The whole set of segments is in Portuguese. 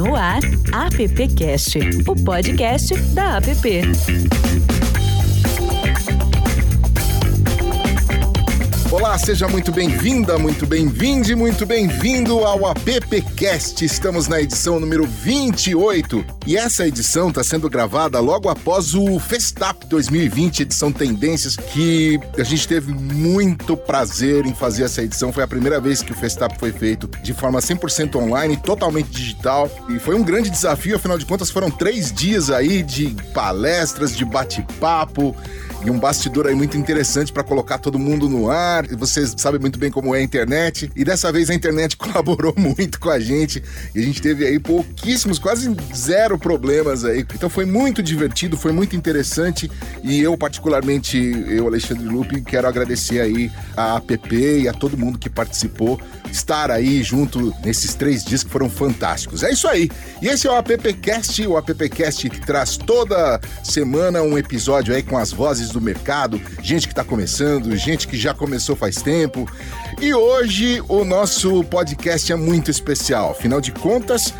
No ar, AppCast, o podcast da App. Olá, seja muito bem-vinda, muito bem-vinde, muito bem-vindo ao AppCast. Estamos na edição número 28 e essa edição está sendo gravada logo após o Festap 2020, edição Tendências, que a gente teve muito prazer em fazer essa edição. Foi a primeira vez que o Festap foi feito de forma 100% online, totalmente digital e foi um grande desafio, afinal de contas foram três dias aí de palestras, de bate-papo e um bastidor aí muito interessante para colocar todo mundo no ar. Vocês sabem muito bem como é a internet. E dessa vez a internet colaborou muito com a gente. E a gente teve aí pouquíssimos, quase zero problemas aí. Então foi muito divertido, foi muito interessante. E eu, particularmente, eu, Alexandre Lupe, quero agradecer aí a APP e a todo mundo que participou. Estar aí junto nesses três dias que foram fantásticos. É isso aí. E esse é o AppCast, o AppCast traz toda semana um episódio aí com as vozes do mercado, gente que está começando, gente que já começou faz tempo. E hoje o nosso podcast é muito especial. Afinal de contas,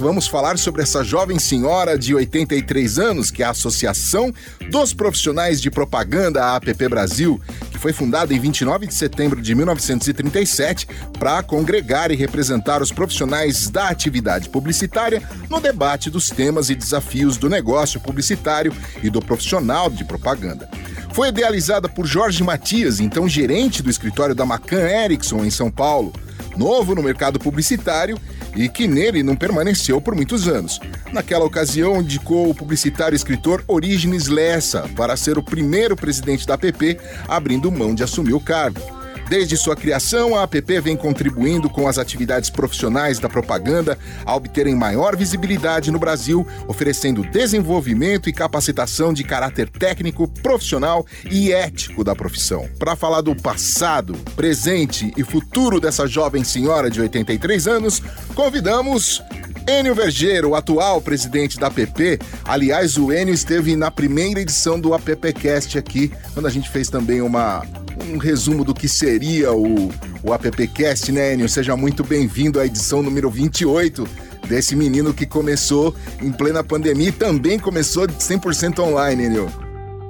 vamos falar sobre essa jovem senhora de 83 anos, que é a Associação dos Profissionais de Propaganda, APP Brasil, que foi fundada em 29 de setembro de 1937 para congregar e representar os profissionais da atividade publicitária no debate dos temas e desafios do negócio publicitário e do profissional de propaganda. Foi idealizada por Jorge Matias, então gerente do escritório da Macan Erickson em São Paulo, novo no mercado publicitário e que nele não permaneceu por muitos anos. Naquela ocasião, indicou o publicitário e escritor Orígenes Lessa para ser o primeiro presidente da APP, abrindo mão de assumir o cargo. Desde sua criação, a APP vem contribuindo com as atividades profissionais da propaganda a obterem maior visibilidade no Brasil, oferecendo desenvolvimento e capacitação de caráter técnico, profissional e ético da profissão. Para falar do passado, presente e futuro dessa jovem senhora de 83 anos, convidamos Enio Vergeiro, atual presidente da APP. Aliás, o Enio esteve na primeira edição do AppCast aqui, quando a gente fez também uma, um resumo do que seria o, o AppCast, né, Enio? Seja muito bem-vindo à edição número 28 desse menino que começou em plena pandemia e também começou 100% online, Enio.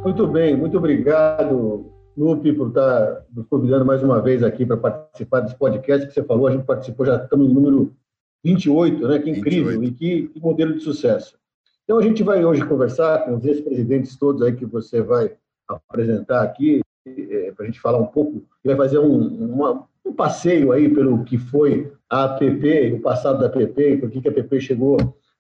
Muito bem, muito obrigado, Lupe, por estar nos convidando mais uma vez aqui para participar desse podcast que você falou. A gente participou, já estamos no número 28, né? Que incrível 28. e que, que modelo de sucesso. Então, a gente vai hoje conversar com os ex-presidentes todos aí que você vai apresentar aqui, é, para a gente falar um pouco, vai fazer um, uma, um passeio aí pelo que foi a APP, o passado da APP, e por que a APP chegou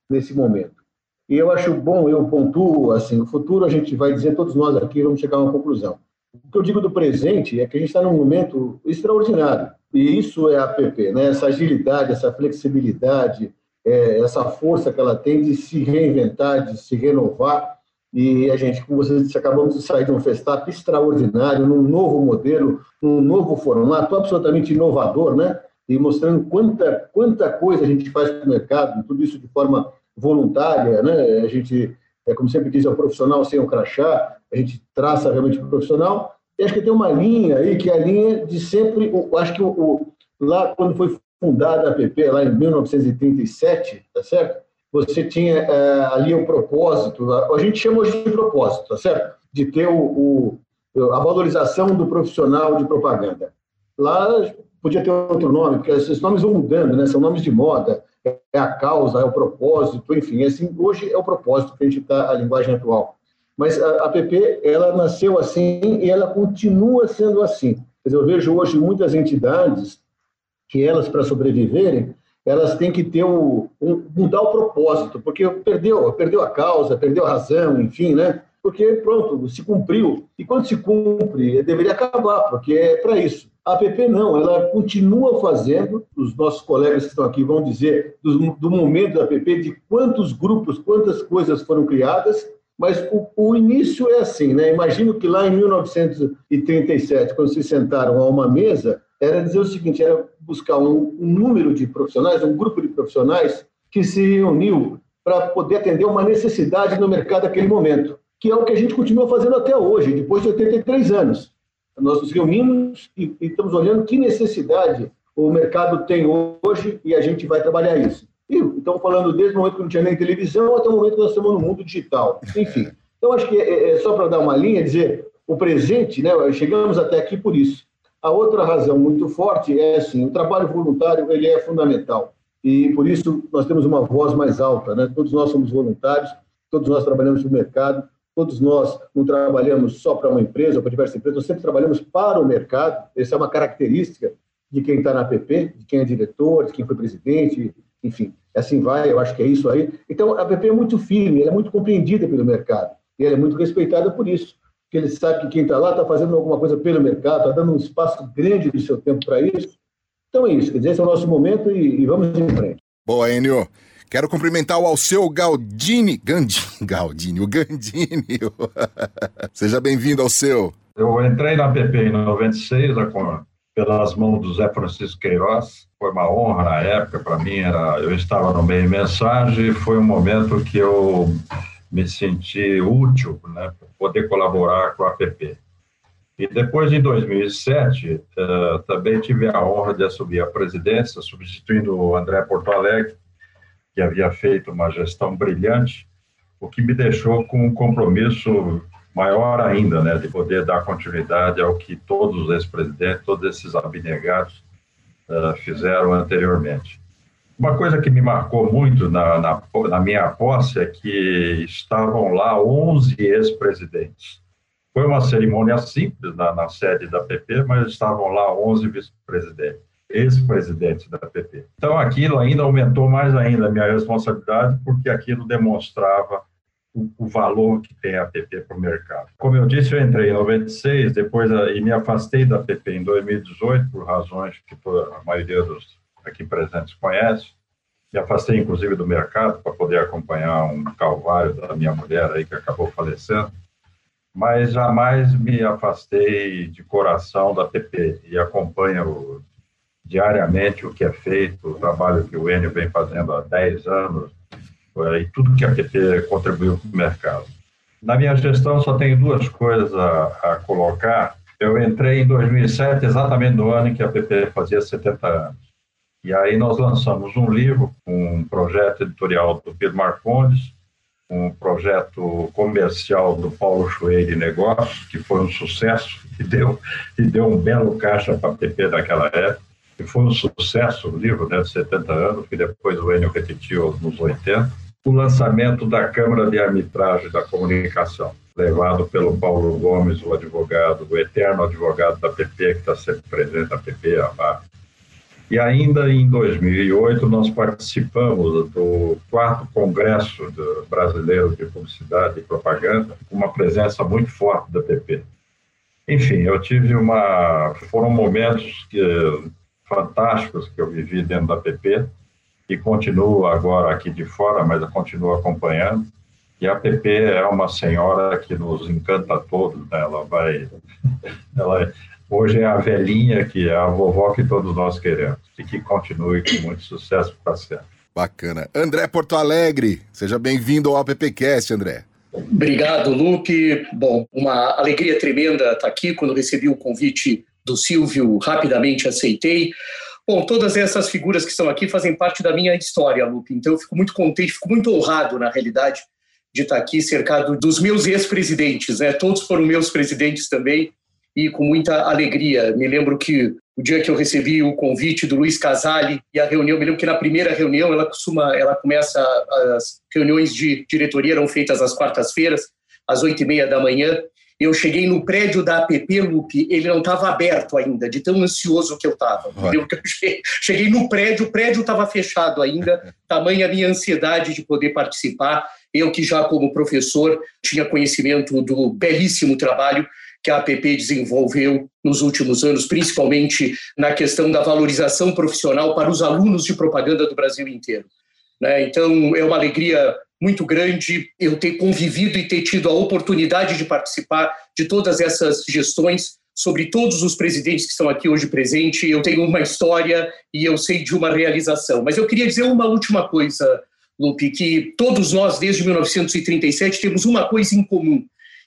nesse momento. E eu acho bom, eu pontuo, assim, no futuro a gente vai dizer, todos nós aqui vamos chegar a uma conclusão. O que eu digo do presente é que a gente está num momento extraordinário, e isso é a APP, né? essa agilidade, essa flexibilidade, é, essa força que ela tem de se reinventar, de se renovar, e a gente, como vocês disseram, acabamos de sair de um Festap extraordinário, num novo modelo, num novo formato absolutamente inovador, né? E mostrando quanta, quanta coisa a gente faz para o mercado, tudo isso de forma voluntária, né? A gente, é, como sempre diz, é o profissional sem o crachá, a gente traça realmente o profissional. E acho que tem uma linha aí, que é a linha de sempre, acho que o, o, lá quando foi fundada a APP, lá em 1937, tá certo? Você tinha é, ali o propósito, a gente chama hoje de propósito, tá certo? De ter o, o, a valorização do profissional de propaganda. Lá podia ter outro nome, porque esses nomes vão mudando, né? São nomes de moda, é a causa, é o propósito, enfim. Assim, hoje é o propósito que a gente está, a linguagem atual. Mas a APP, ela nasceu assim e ela continua sendo assim. Eu vejo hoje muitas entidades que elas, para sobreviverem, elas têm que ter o, um, mudar o propósito, porque perdeu, perdeu a causa, perdeu a razão, enfim, né? Porque pronto, se cumpriu. E quando se cumpre, deveria acabar, porque é para isso. A APP não, ela continua fazendo, os nossos colegas que estão aqui vão dizer do, do momento da APP, de quantos grupos, quantas coisas foram criadas, mas o, o, início é assim, né? Imagino que lá em 1937, quando se sentaram a uma mesa, era dizer o seguinte: era buscar um, um número de profissionais, um grupo de profissionais que se reuniu para poder atender uma necessidade no mercado naquele momento, que é o que a gente continua fazendo até hoje, depois de 83 anos. Nós nos reunimos e, e estamos olhando que necessidade o mercado tem hoje e a gente vai trabalhar isso. E estamos falando desde o momento que não tinha nem televisão até o momento que nós estamos no mundo digital. Enfim, então acho que é, é só para dar uma linha, dizer, o presente, né, chegamos até aqui por isso. A outra razão muito forte é, assim, o trabalho voluntário ele é fundamental. E por isso nós temos uma voz mais alta, né? Todos nós somos voluntários, todos nós trabalhamos no mercado, todos nós não trabalhamos só para uma empresa ou para diversas empresas, nós sempre trabalhamos para o mercado. Essa é uma característica de quem está na APP, de quem é diretor, de quem foi presidente, enfim, assim vai, eu acho que é isso aí. Então, a APP é muito firme, ela é muito compreendida pelo mercado, e ela é muito respeitada por isso, porque ele sabe que quem está lá está fazendo alguma coisa pelo mercado, está dando um espaço grande do seu tempo para isso. Então é isso, quer dizer, esse é o nosso momento e, e vamos em frente. Boa, Enio. Quero cumprimentar o Alceu Galdini, Gandini, Galdini, o Gandini. Seja bem-vindo, Alceu. Eu entrei na PP em 96, pelas mãos do Zé Francisco Queiroz. Foi uma honra na época, para mim, era, eu estava no meio mensagem, foi um momento que eu me senti útil né, para poder colaborar com a PP. E depois, em 2007, uh, eh, também tive a honra de assumir a presidência, substituindo o André Porto Alegre, que havia feito uma gestão brilhante, o que me deixou com um compromisso maior ainda, né, de poder dar continuidade ao que todos os ex-presidentes, todos esses abnegados uh, fizeram anteriormente. Uma coisa que me marcou muito na, na, na minha posse é que estavam lá 11 ex-presidentes. Foi uma cerimônia simples na, na sede da PP, mas estavam lá 11 vice-presidentes ex-presidente da PP. Então, aquilo ainda aumentou mais ainda a minha responsabilidade, porque aquilo demonstrava o, o valor que tem a PP para o mercado. Como eu disse, eu entrei em 96, depois e me afastei da PP em 2018, por razões que a maioria dos aqui presentes conhece. Me afastei, inclusive, do mercado para poder acompanhar um calvário da minha mulher aí que acabou falecendo mas jamais me afastei de coração da PP e acompanho diariamente o que é feito, o trabalho que o Enio vem fazendo há 10 anos, e tudo que a PT contribuiu para o mercado. Na minha gestão, só tenho duas coisas a, a, colocar. Eu entrei em 2007, exatamente no ano em que a PP fazia 70 anos. E aí nós lançamos um livro, um projeto editorial do Pedro Marcondes, um projeto comercial do Paulo Chueire de Negócios, que foi um sucesso e deu, e deu um belo caixa para a PP naquela época que foi um sucesso, o livro né, de 70 anos, que depois o Enio repetiu nos 80, o lançamento da Câmara de Arbitragem da Comunicação, levado pelo Paulo Gomes, o advogado, o eterno advogado da PP, que está sempre presente na PP, a. E ainda em 2008, nós participamos do quarto Congresso Brasileiro de Publicidade e Propaganda, com uma presença muito forte da PP. Enfim, eu tive uma. Foram momentos que fantásticos que eu vivi dentro da PP e continuo agora aqui de fora, mas eu continuo acompanhando. E a PP é uma senhora que nos encanta a todos, né? ela vai, ela hoje é a velhinha que é a vovó que todos nós queremos e que continue com muito sucesso para sempre. Bacana. André Porto Alegre, seja bem-vindo ao AppCast, André. Obrigado, Lupe. Bom, uma alegria tremenda estar aqui. Quando recebi o convite do Silvio, rapidamente aceitei. Bom, todas essas figuras que estão aqui fazem parte da minha história, Lupe. Então eu fico muito contente, fico muito honrado, na realidade, de estar aqui cercado dos meus ex-presidentes, né? Todos foram meus presidentes também e com muita alegria. Me lembro que o dia que eu recebi o convite do Luiz Casale e a reunião, me lembro que na primeira reunião ela costuma, ela começa as reuniões de diretoria eram feitas às quartas-feiras às oito e meia da manhã eu cheguei no prédio da APP, Lupe, ele não estava aberto ainda, de tão ansioso que eu estava. Cheguei no prédio, o prédio estava fechado ainda, tamanha a minha ansiedade de poder participar. Eu que já como professor tinha conhecimento do belíssimo trabalho que a APP desenvolveu nos últimos anos, principalmente na questão da valorização profissional para os alunos de propaganda do Brasil inteiro. Né? Então, é uma alegria muito grande eu ter convivido e ter tido a oportunidade de participar de todas essas gestões sobre todos os presidentes que estão aqui hoje presentes. Eu tenho uma história e eu sei de uma realização. Mas eu queria dizer uma última coisa, Lupe, que todos nós, desde 1937, temos uma coisa em comum.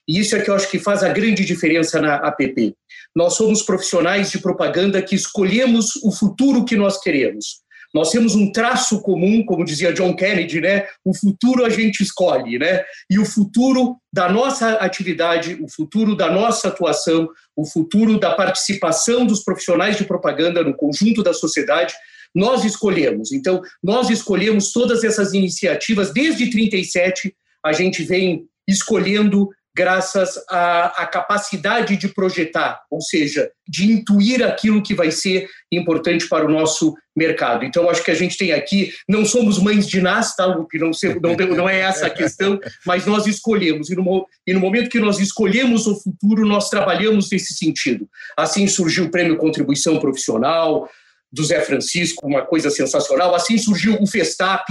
E isso é que eu acho que faz a grande diferença na APP. Nós somos profissionais de propaganda que escolhemos o futuro que nós queremos Nós temos um traço comum, como dizia John Kennedy, né? O futuro a gente escolhe, né? E o futuro da nossa atividade, o futuro da nossa atuação, o futuro da participação dos profissionais de propaganda no conjunto da sociedade, nós escolhemos. Então, nós escolhemos todas essas iniciativas desde 37, a gente vem escolhendo graças à, à, capacidade de projetar, ou seja, de intuir aquilo que vai ser importante para o nosso mercado. Então, acho que a gente tem aqui, não somos mães de nas, tá, Lupe? Não, não, não é essa a questão, mas nós escolhemos. E no, e no momento que nós escolhemos o futuro, nós trabalhamos nesse sentido. Assim surgiu o Prêmio Contribuição Profissional, do Zé Francisco, uma coisa sensacional. Assim surgiu o Festap,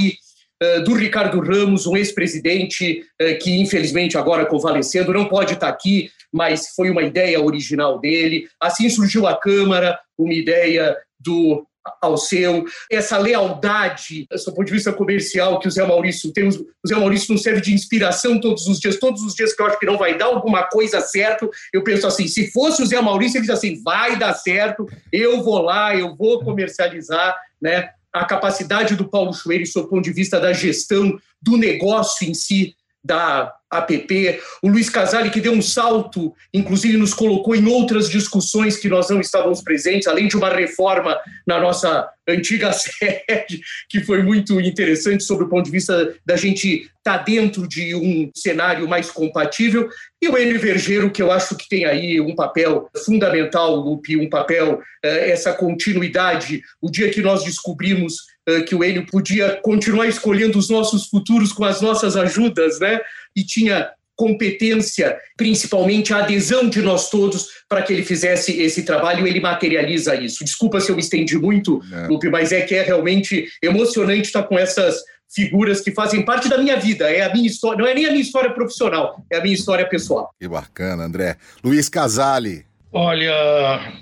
do Ricardo Ramos, um ex-presidente eh, que, infelizmente, agora convalescendo, não pode estar aqui, mas foi uma ideia original dele. Assim surgiu a Câmara, uma ideia do ao seu, essa lealdade, do ponto de vista comercial que o Zé Maurício tem. O Zé Maurício não serve de inspiração todos os dias. Todos os dias que eu acho que não vai dar alguma coisa certo, eu penso assim: se fosse o Zé Maurício, ele diz assim: vai dar certo, eu vou lá, eu vou comercializar, né? A capacidade do Paulo Chueiro, do ponto de vista da gestão do negócio em si, da APP, o Luiz Casale, que deu um salto, inclusive nos colocou em outras discussões que nós não estávamos presentes, além de uma reforma na nossa antiga sede, que foi muito interessante sobre o ponto de vista da gente estar tá dentro de um cenário mais compatível, e o Enio Vergeiro, que eu acho que tem aí um papel fundamental, Lupe, um papel, eh, essa continuidade. O dia que nós descobrimos que o Enio podia continuar escolhendo os nossos futuros com as nossas ajudas, né? E tinha competência, principalmente a adesão de nós todos para que ele fizesse esse trabalho, ele materializa isso. Desculpa se eu me estendi muito, é. Lupe, mas é que é realmente emocionante estar com essas figuras que fazem parte da minha vida, é a minha história, não é nem a minha história profissional, é a minha história pessoal. Que bacana, André. Luiz Casale. Olha,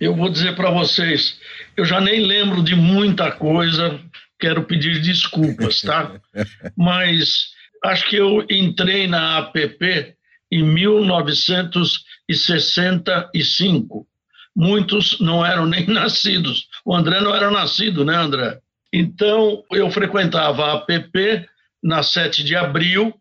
eu vou dizer para vocês, eu já nem lembro de muita coisa, quero pedir desculpas, tá? Mas acho que eu entrei na APP em 1965. Muitos não eram nem nascidos. O André não era nascido, né, André? Então, eu frequentava a APP na 7 de abril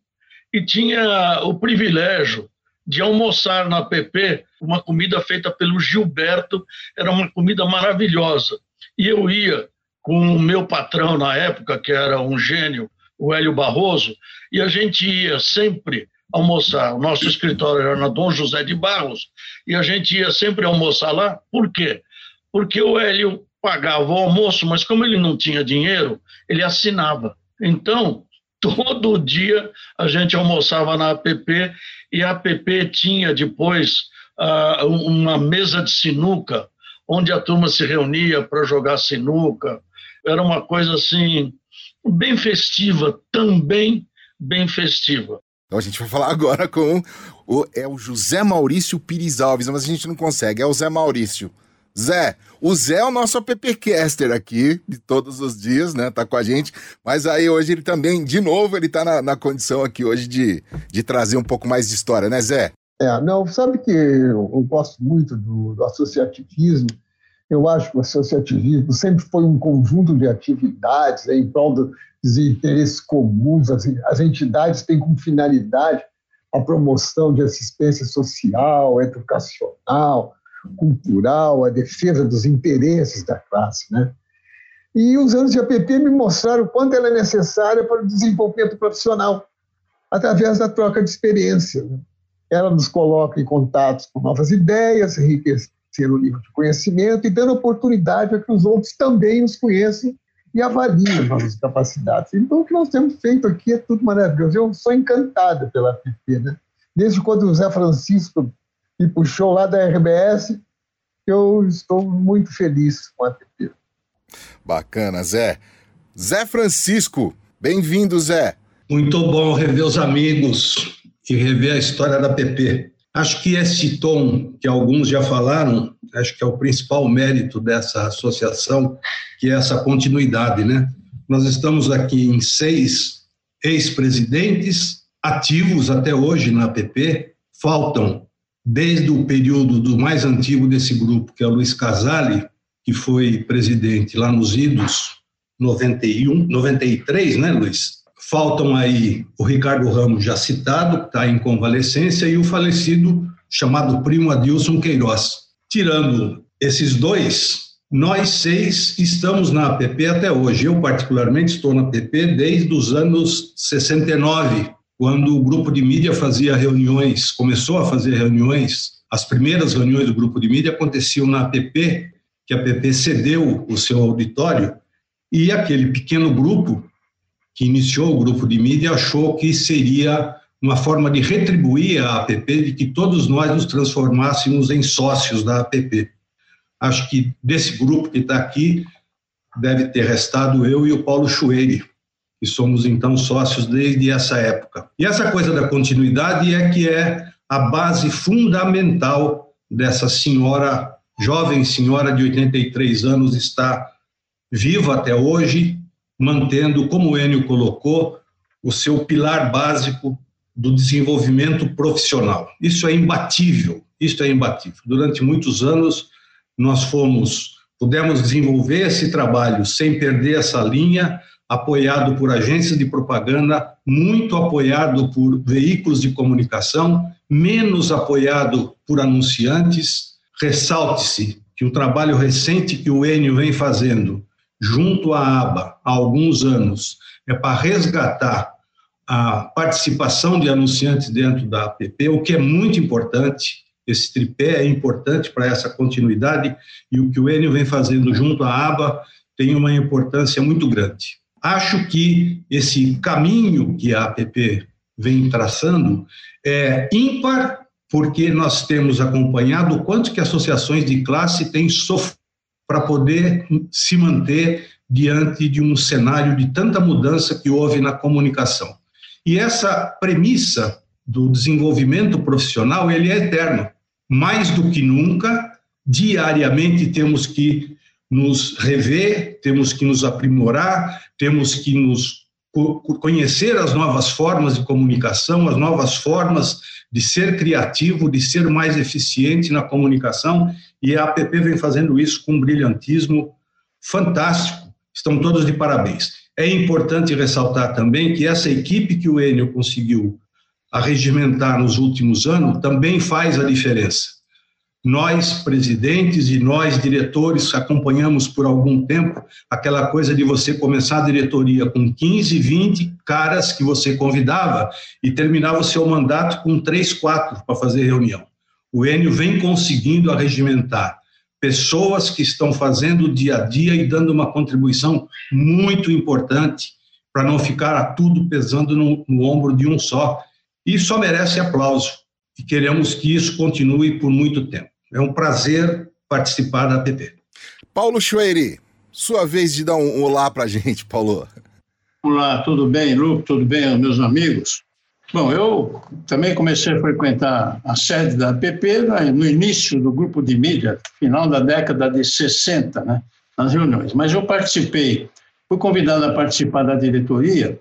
e tinha o privilégio de almoçar na APP uma comida feita pelo Gilberto, era uma comida maravilhosa. E eu ia com o meu patrão na época, que era um gênio, o Hélio Barroso, e a gente ia sempre almoçar. O nosso escritório era na Dom José de Barros, e a gente ia sempre almoçar lá. Por quê? Porque o Hélio pagava o almoço, mas como ele não tinha dinheiro, ele assinava. Então, todo dia a gente almoçava na APP e a APP tinha depois uh, uma mesa de sinuca, onde a turma se reunia para jogar sinuca. Era uma coisa assim bem festiva, também bem festiva. Então a gente vai falar agora com o, é o José Maurício Pires Alves, mas a gente não consegue, é o Zé Maurício. Zé, o Zé é o nosso appcaster aqui, de todos os dias, né? Tá com a gente. Mas aí hoje ele também, de novo, ele tá na, na condição aqui hoje de, de trazer um pouco mais de história, né, Zé? É, não, sabe que eu, eu gosto muito do, do associativismo. Eu acho que o associativismo sempre foi um conjunto de atividades né, em prol dos interesses comuns. As, as entidades têm como finalidade a promoção de assistência social, educacional, cultural, a defesa dos interesses da classe. Né? E os anos de APP me mostraram o quanto ela é necessária para o desenvolvimento profissional, através da troca de experiência. Né? Ela nos coloca em contatos com novas ideias, enriquecendo o nível de conhecimento e dando oportunidade a que os outros também nos conheçam e avaliem as nossas capacidades. Então, o que nós temos feito aqui é tudo maravilhoso. Eu sou encantada pela APP, né? Desde quando o Zé Francisco me puxou lá da RBS, eu estou muito feliz com a APP. Bacana, Zé. Zé Francisco, bem-vindo, Zé. Muito bom rever os amigos e rever a história da PP. Acho que esse tom que alguns já falaram, acho que é o principal mérito dessa associação, que é essa continuidade, né? Nós estamos aqui em seis ex-presidentes ativos até hoje na APP, faltam desde o período do mais antigo desse grupo, que é o Luiz Casale, que foi presidente lá nos Idos, 91, 93, né, Luiz? Faltam aí o Ricardo Ramos, já citado, que está em convalescência, e o falecido chamado primo Adilson Queiroz. Tirando esses dois, nós seis estamos na APP até hoje. Eu, particularmente, estou na APP desde os anos 69, quando o grupo de mídia fazia reuniões, começou a fazer reuniões. As primeiras reuniões do grupo de mídia aconteciam na APP, que a APP cedeu o seu auditório, e aquele pequeno grupo que iniciou o grupo de mídia achou que seria uma forma de retribuir a APP, de que todos nós nos transformássemos em sócios da APP. Acho que desse grupo que está aqui, deve ter restado eu e o Paulo Chueire, que somos então sócios desde essa época. E essa coisa da continuidade é que é a base fundamental dessa senhora, jovem senhora de 83 anos, está viva até hoje, mantendo, como o Enio colocou, o seu pilar básico do desenvolvimento profissional. Isso é imbatível, isso é imbatível. Durante muitos anos nós fomos, pudemos desenvolver esse trabalho sem perder essa linha, apoiado por agências de propaganda, muito apoiado por veículos de comunicação, menos apoiado por anunciantes. Ressalte-se que o trabalho recente que o Enio vem fazendo junto à ABA há alguns anos é para resgatar a participação de anunciantes dentro da APP, o que é muito importante. Esse tripé é importante para essa continuidade e o que o Enio vem fazendo junto à ABA tem uma importância muito grande. Acho que esse caminho que a APP vem traçando é ímpar, porque nós temos acompanhado o quanto que associações de classe têm sofrido para poder se manter diante de um cenário de tanta mudança que houve na comunicação. E essa premissa do desenvolvimento profissional, ele é eterno. Mais do que nunca, diariamente temos que nos rever, temos que nos aprimorar, temos que nos conhecer as novas formas de comunicação, as novas formas de ser criativo, de ser mais eficiente na comunicação, e a APP vem fazendo isso com um brilhantismo fantástico. Estão todos de parabéns. É importante ressaltar também que essa equipe que o Enio conseguiu arregimentar nos últimos anos também faz a diferença nós, presidentes e nós, diretores, acompanhamos por algum tempo aquela coisa de você começar a diretoria com 15, 20 caras que você convidava e terminava o seu mandato com três, quatro para fazer reunião. O Enio vem conseguindo arregimentar pessoas que estão fazendo o dia a dia e dando uma contribuição muito importante para não ficar tudo pesando no, no ombro de um só. E só merece aplauso. E queremos que isso continue por muito tempo. É um prazer participar da APP. Paulo Chueiri, sua vez de dar um olá para a gente, Paulo. Olá, tudo bem, Lu? Tudo bem, meus amigos? Bom, eu também comecei a frequentar a sede da APP no início do grupo de mídia, final da década de 60, né, nas reuniões. Mas eu participei, fui convidado a participar da diretoria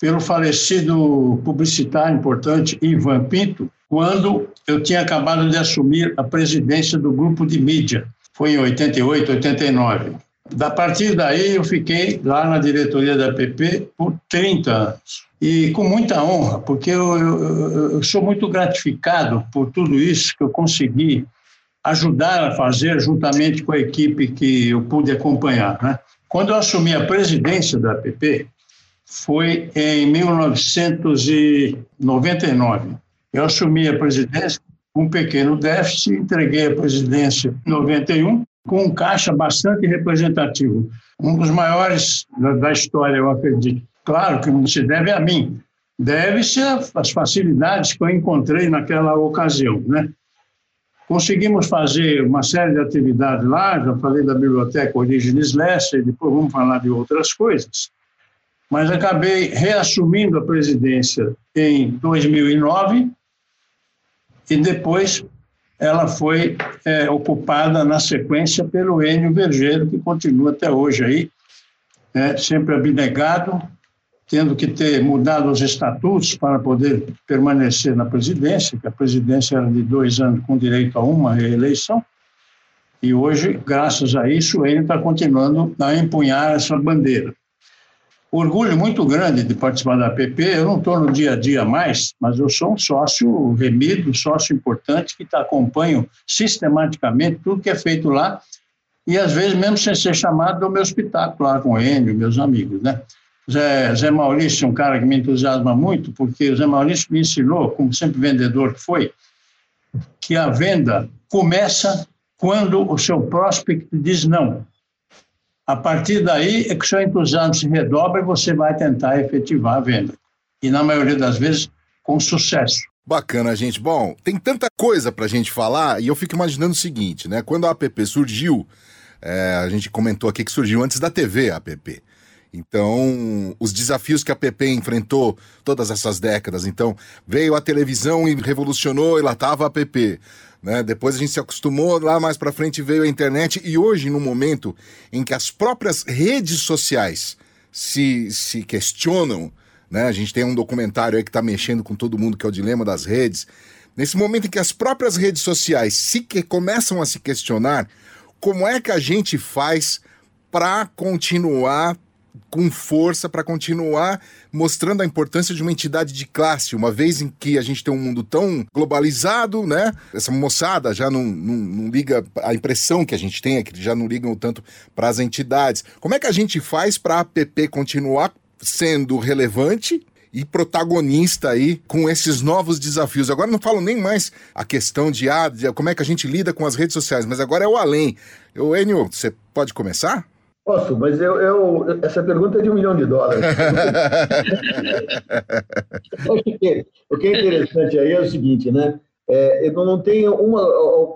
pelo falecido publicitário importante Ivan Pinto, quando eu tinha acabado de assumir a presidência do grupo de mídia. Foi em 88, 89. Da partir daí, eu fiquei lá na diretoria da PP por 30 anos. E com muita honra, porque eu, eu, eu sou muito gratificado por tudo isso que eu consegui ajudar a fazer juntamente com a equipe que eu pude acompanhar. Né? Quando eu assumi a presidência da APP, foi em 1999. Eu assumi a presidência com um pequeno déficit, entreguei a presidência em 91 com um caixa bastante representativo, um dos maiores da, história, eu acredito. Claro que não se deve a mim, deve-se às facilidades que eu encontrei naquela ocasião, né? Conseguimos fazer uma série de atividades lá, já falei da Biblioteca Origens Lessa, e depois vamos falar de outras coisas, mas acabei reassumindo a presidência em 2009 e depois ela foi é, ocupada na sequência pelo Enio Vergeiro, que continua até hoje aí, né, sempre abnegado, tendo que ter mudado os estatutos para poder permanecer na presidência, que a presidência era de dois anos com direito a uma reeleição, e hoje, graças a isso, o Enio está continuando a empunhar essa bandeira. Orgulho muito grande de participar da APP. Eu não estou no dia a dia mais, mas eu sou um sócio remido, sócio importante que tá, acompanho sistematicamente tudo que é feito lá e às vezes mesmo sem ser chamado do meu espetáculo lá com o Enio, meus amigos, né? Zé, Zé Maurício é um cara que me entusiasma muito, porque o Zé Maurício me ensinou, como sempre vendedor que foi, que a venda começa quando o seu prospect diz não. A partir daí é que o seu entusiasmo se redobra e você vai tentar efetivar a venda. E na maioria das vezes, com sucesso. Bacana, gente. Bom, tem tanta coisa para a gente falar e eu fico imaginando o seguinte, né? Quando a app surgiu, é, a gente comentou aqui que surgiu antes da TV a app. Então, os desafios que a app enfrentou todas essas décadas. Então, veio a televisão e revolucionou e lá estava a app. Né? Depois a gente se acostumou, lá mais para frente veio a internet e hoje, no momento em que as próprias redes sociais se, se questionam, né? a gente tem um documentário aí que está mexendo com todo mundo, que é o Dilema das Redes. Nesse momento em que as próprias redes sociais se que, começam a se questionar, como é que a gente faz para continuar com força para continuar mostrando a importância de uma entidade de classe, uma vez em que a gente tem um mundo tão globalizado, né? Essa moçada já não, não, não liga, a impressão que a gente tem é que já não ligam tanto para as entidades. Como é que a gente faz para a app continuar sendo relevante e protagonista aí com esses novos desafios. Agora não falo nem mais a questão de, ah, de como é que a gente lida com as redes sociais, mas agora é o além. Eu, Enio, você pode começar? Posso, mas eu, eu, essa pergunta é de um milhão de dólares. o que é interessante aí é o seguinte, né? É, eu não tenho uma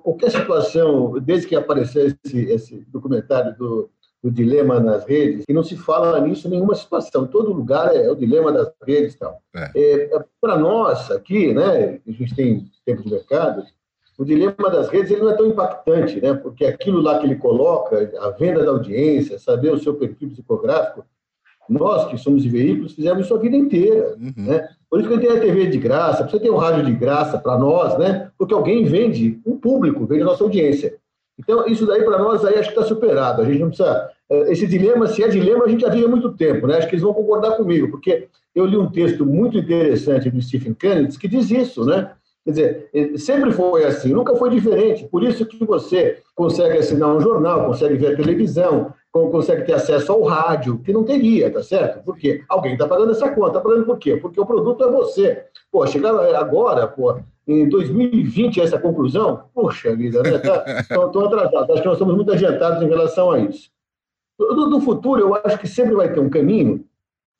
qualquer situação desde que apareceu esse, esse documentário do, do dilema nas redes e não se fala nisso em nenhuma situação. Todo lugar é, o dilema das redes, tal. É. É, é Para nós aqui, né? A gente tem tempo de mercado o dilema das redes ele não é tão impactante, né? porque aquilo lá que ele coloca, a venda da audiência, saber o seu perfil psicográfico, nós que somos de veículos fizemos isso a vida inteira. Uhum. Né? Por isso que tem a TV de graça, precisa ter um rádio de graça para nós, né? porque alguém vende, um público vende a nossa audiência. Então, isso daí para nós aí acho que está superado. A gente não precisa. Eh, esse dilema, se é dilema, a gente já vive há muito tempo, né? Acho que eles vão concordar comigo, porque eu li um texto muito interessante do Stephen Kennedy que diz isso, né? Quer dizer, eh, sempre foi assim, nunca foi diferente. Por isso que você consegue assinar um jornal, consegue ver a televisão, consegue ter acesso ao rádio, que não teria, tá certo? Por quê? Alguém está pagando essa conta. Está pagando por quê? Porque o produto é você. Pô, chegar agora, pô, em 2020 essa conclusão, poxa vida, né? Estão tá, atrasados. Acho que nós estamos muito adiantados em relação a isso. Do, do futuro, eu acho que sempre vai ter um caminho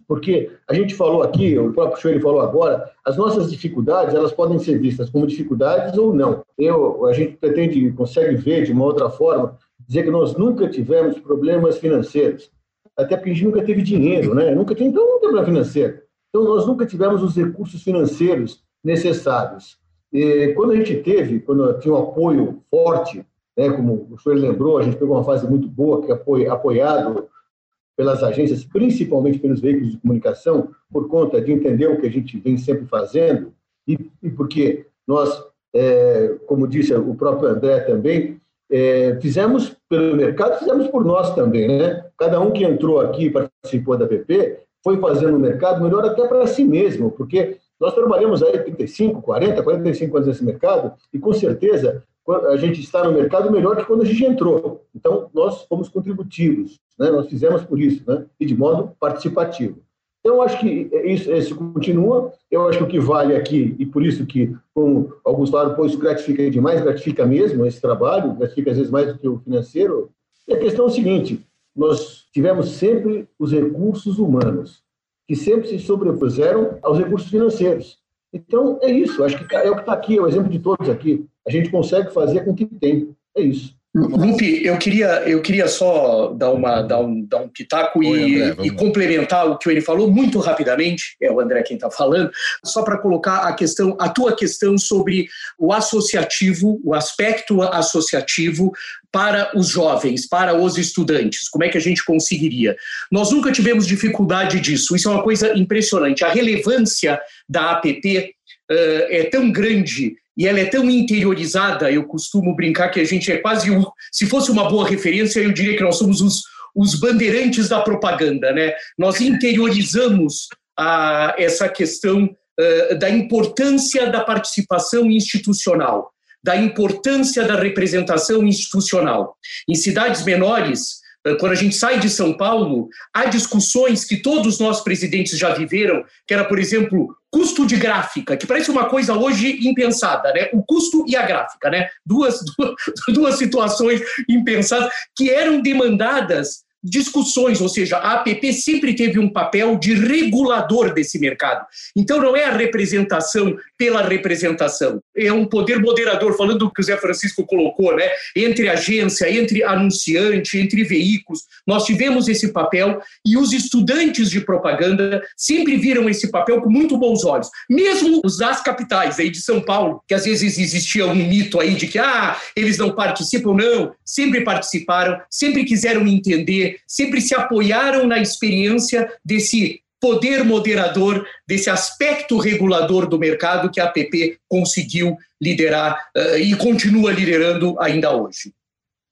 porque a gente falou aqui, o próprio Schwerer falou agora, as nossas dificuldades elas podem ser vistas como dificuldades ou não. Eu, a gente pretende, consegue ver de uma outra forma, dizer que nós nunca tivemos problemas financeiros, até porque a gente nunca teve dinheiro, né? Nunca tem, então não tem problema financeiro. Então nós nunca tivemos os recursos financeiros necessários. E quando a gente teve, quando tinha um apoio forte, né, como o senhor lembrou, a gente pegou uma fase muito boa, que é apoiado pelas agências, principalmente pelos veículos de comunicação, por conta de entender o que a gente vem sempre fazendo e, e porque nós, é, como disse o próprio André também, é, fizemos pelo mercado, fizemos por nós também, né? Cada um que entrou aqui e participou da PP foi fazendo o mercado melhor até para si mesmo, porque nós trabalhamos aí 35, 40, 45 anos nesse mercado e com certeza a gente está no mercado melhor que quando a gente entrou. Então, nós fomos contributivos, né? nós fizemos por isso, né? e de modo participativo. Então, acho que isso, isso continua, eu acho que o que vale aqui, e por isso que, como alguns falaram, pô, gratifica demais, gratifica mesmo esse trabalho, gratifica às vezes mais do que o financeiro, e a questão é o seguinte, nós tivemos sempre os recursos humanos, que sempre se sobrepuseram aos recursos financeiros. Então, é isso, acho que é o que está aqui, é o exemplo de todos aqui a gente consegue fazer com o que tem. É isso. Lupe, eu queria, eu queria só dar, uma, dar, um, dar um pitaco Oi, e, André, e, complementar o que ele falou muito rapidamente, é o André quem está falando, só para colocar a questão, a tua questão sobre o associativo, o aspecto associativo para os jovens, para os estudantes. Como é que a gente conseguiria? Nós nunca tivemos dificuldade disso, isso é uma coisa impressionante. A relevância da APP uh, é tão grande e ela é tão interiorizada, eu costumo brincar que a gente é quase um, se fosse uma boa referência, eu diria que nós somos os, os bandeirantes da propaganda, né? Nós interiorizamos a, essa questão uh, da importância da participação institucional, da importância da representação institucional. Em cidades menores, quando a gente sai de São Paulo, há discussões que todos nós presidentes já viveram, que era, por exemplo, custo de gráfica, que parece uma coisa hoje impensada, né? O custo e a gráfica, né? Duas, duas, duas situações impensadas que eram demandadas discussões, ou seja, a APP sempre teve um papel de regulador desse mercado. Então não é a representação pela representação, é um poder moderador, falando do que o Zé Francisco colocou, né? Entre agência, entre anunciante, entre veículos. Nós tivemos esse papel e os estudantes de propaganda sempre viram esse papel com muito bons olhos. Mesmo os das capitais, aí de São Paulo, que às vezes existia um mito aí de que ah, eles não participam, não, sempre participaram, sempre quiseram entender sempre se apoiaram na experiência desse poder moderador, desse aspecto regulador do mercado que a APP conseguiu liderar uh, e continua liderando ainda hoje.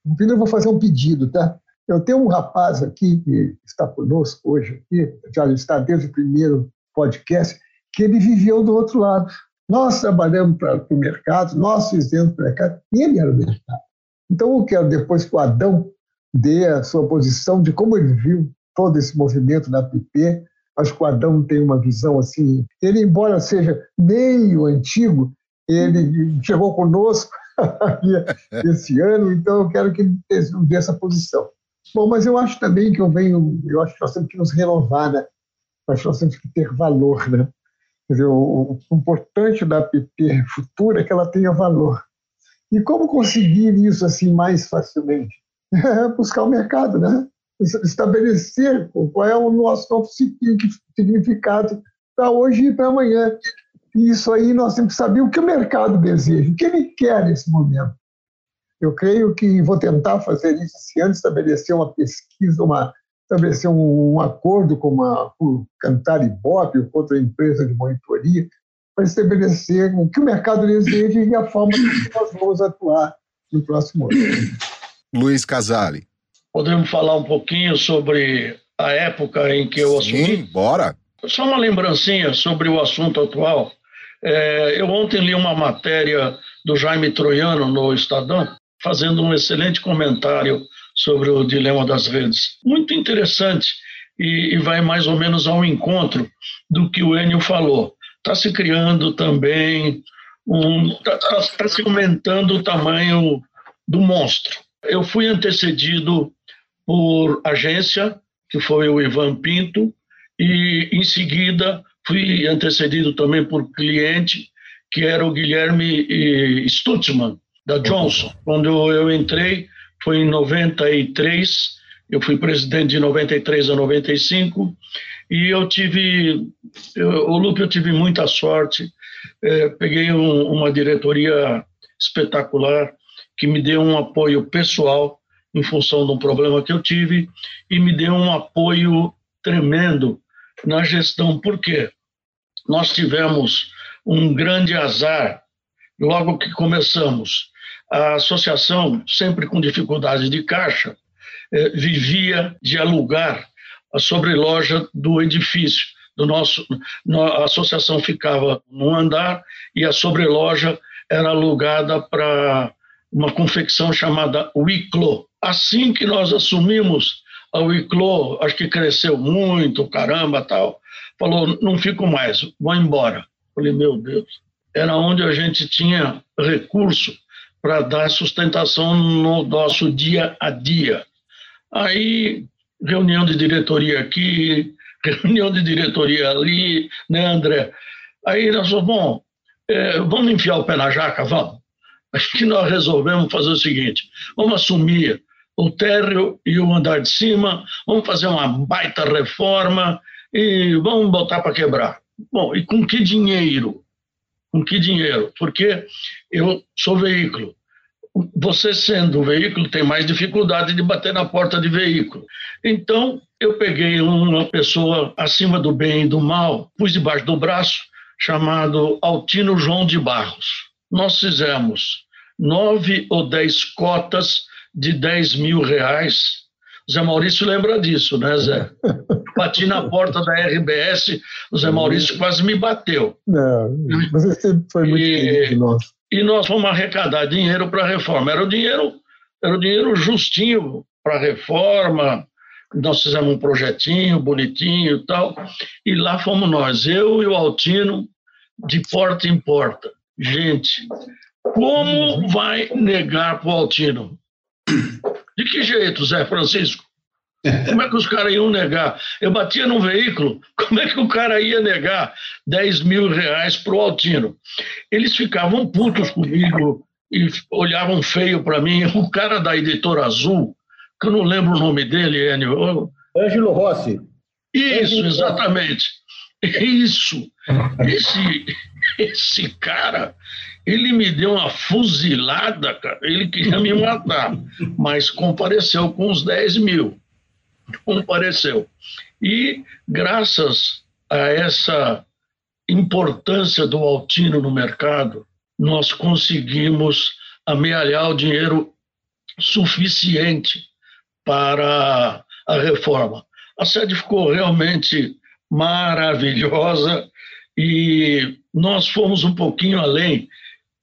Então, eu vou fazer um pedido, tá? Eu tenho um rapaz aqui que está conosco hoje, aqui, já está desde o primeiro podcast, que ele viveu do outro lado. Nós trabalhamos para o mercado, nós fizemos para o mercado, e ele era o mercado. Então, eu quero, depois que o Adão dê a sua posição de como ele viu todo esse movimento da PP. Acho que o Adão tem uma visão assim. Ele, embora seja meio antigo, ele chegou conosco esse ano, então eu quero que ele dê essa posição. Bom, mas eu acho também que eu venho, eu acho que nós temos que nos renovar, né? Nós temos que ter valor, né? Quer dizer, o, o importante da PP futura é que ela tenha valor. E como conseguir isso assim mais facilmente? é buscar o mercado, né? Estabelecer qual é o nosso novo significado para hoje e para amanhã. E isso aí nós temos que saber o que o mercado deseja, o que ele quer nesse momento. Eu creio que vou tentar fazer isso esse ano, estabelecer uma pesquisa, uma, estabelecer um, um acordo com, uma, com Cantar Ibope ou com outra empresa de monitoria, para estabelecer o que o mercado deseja e a forma que nós vamos atuar no próximo ano. Luiz Casale. Podemos falar um pouquinho sobre a época em que eu assumi? Sim, bora. Só uma lembrancinha sobre o assunto atual. É, eu ontem li uma matéria do Jaime Troiano no Estadão, fazendo um excelente comentário sobre o dilema das redes. Muito interessante e, e vai mais ou menos ao encontro do que o Enio falou. Está se criando também um. Está tá, tá se aumentando o tamanho do monstro. Eu fui antecedido por agência, que foi o Ivan Pinto, e em seguida fui antecedido também por cliente, que era o Guilherme Stutzman, da Johnson. Quando eu entrei, foi em 93, eu fui presidente de 93 a 95, e eu tive, eu, o Lupe, eu tive muita sorte, é, peguei um, uma diretoria espetacular, que me deu um apoio pessoal em função de um problema que eu tive e me deu um apoio tremendo na gestão. Por quê? Nós tivemos um grande azar logo que começamos. A associação, sempre com dificuldades de caixa, eh, vivia de alugar a sobreloja do edifício. Do nosso, a associação ficava no andar e a sobreloja era alugada para uma confecção chamada Wiclo. Assim que nós assumimos a Wiclo, acho que cresceu muito, caramba, tal. Falou, não fico mais, vou embora. Falei, meu Deus, era onde a gente tinha recurso para dar sustentação no nosso dia a dia. Aí, reunião de diretoria aqui, reunião de diretoria ali, né, André? Aí nós falamos, bom, é, vamos enfiar o pé na jaca, vamos que nós resolvemos fazer o seguinte: vamos assumir o térreo e o andar de cima, vamos fazer uma baita reforma e vamos botar para quebrar. Bom, e com que dinheiro? Com que dinheiro? Porque eu sou veículo. Você sendo veículo tem mais dificuldade de bater na porta de veículo. Então, eu peguei uma pessoa acima do bem e do mal, pus debaixo do braço, chamado Altino João de Barros. Nós fizemos nove ou dez cotas de 10 mil reais Zé Maurício lembra disso, né, Zé? Bati na porta da RBS, o Zé Maurício quase me bateu. Não, você sempre foi muito e, nosso. E nós fomos arrecadar dinheiro para a reforma. Era o dinheiro, era o dinheiro justinho para a reforma. Nós fizemos um projetinho bonitinho e tal. E lá fomos nós, eu e o Altino, de porta em porta. Gente, como vai negar para o Altino? De que jeito, Zé Francisco? Como é que os caras iam negar? Eu batia num veículo, como é que o cara ia negar 10 mil reais para o Altino? Eles ficavam putos comigo e olhavam feio para mim. O cara da editora Azul, que eu não lembro o nome dele, Enio. Ângelo Rossi. Isso, exatamente. Isso. Esse, esse cara, ele me deu uma fuzilada, cara. Ele queria me matar, mas compareceu com os 10 mil. Compareceu. E, graças a essa importância do Altino no mercado, nós conseguimos amealhar o dinheiro suficiente para a reforma. A sede ficou realmente maravilhosa e nós fomos um pouquinho além,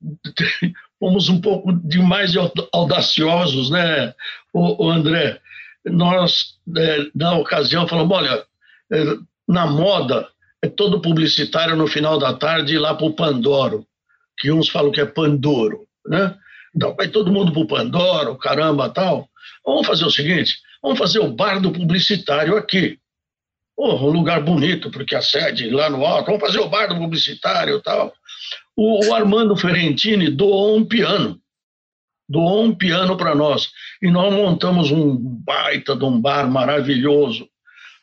fomos um pouco demais audaciosos, né, o, André? Nós, é, na ocasião, falamos: olha, é, na moda, é todo publicitário no final da tarde ir lá para o Pandoro, que uns falam que é Pandoro, né? Então, vai todo mundo para o Pandoro, caramba, tal. Vamos fazer o seguinte: vamos fazer o bar do publicitário aqui. Oh, um lugar bonito, porque a sede lá no alto, vamos fazer o bar do publicitário tal. O, o Armando Ferrentini doou um piano, doou um piano para nós, e nós montamos um baita de um bar maravilhoso.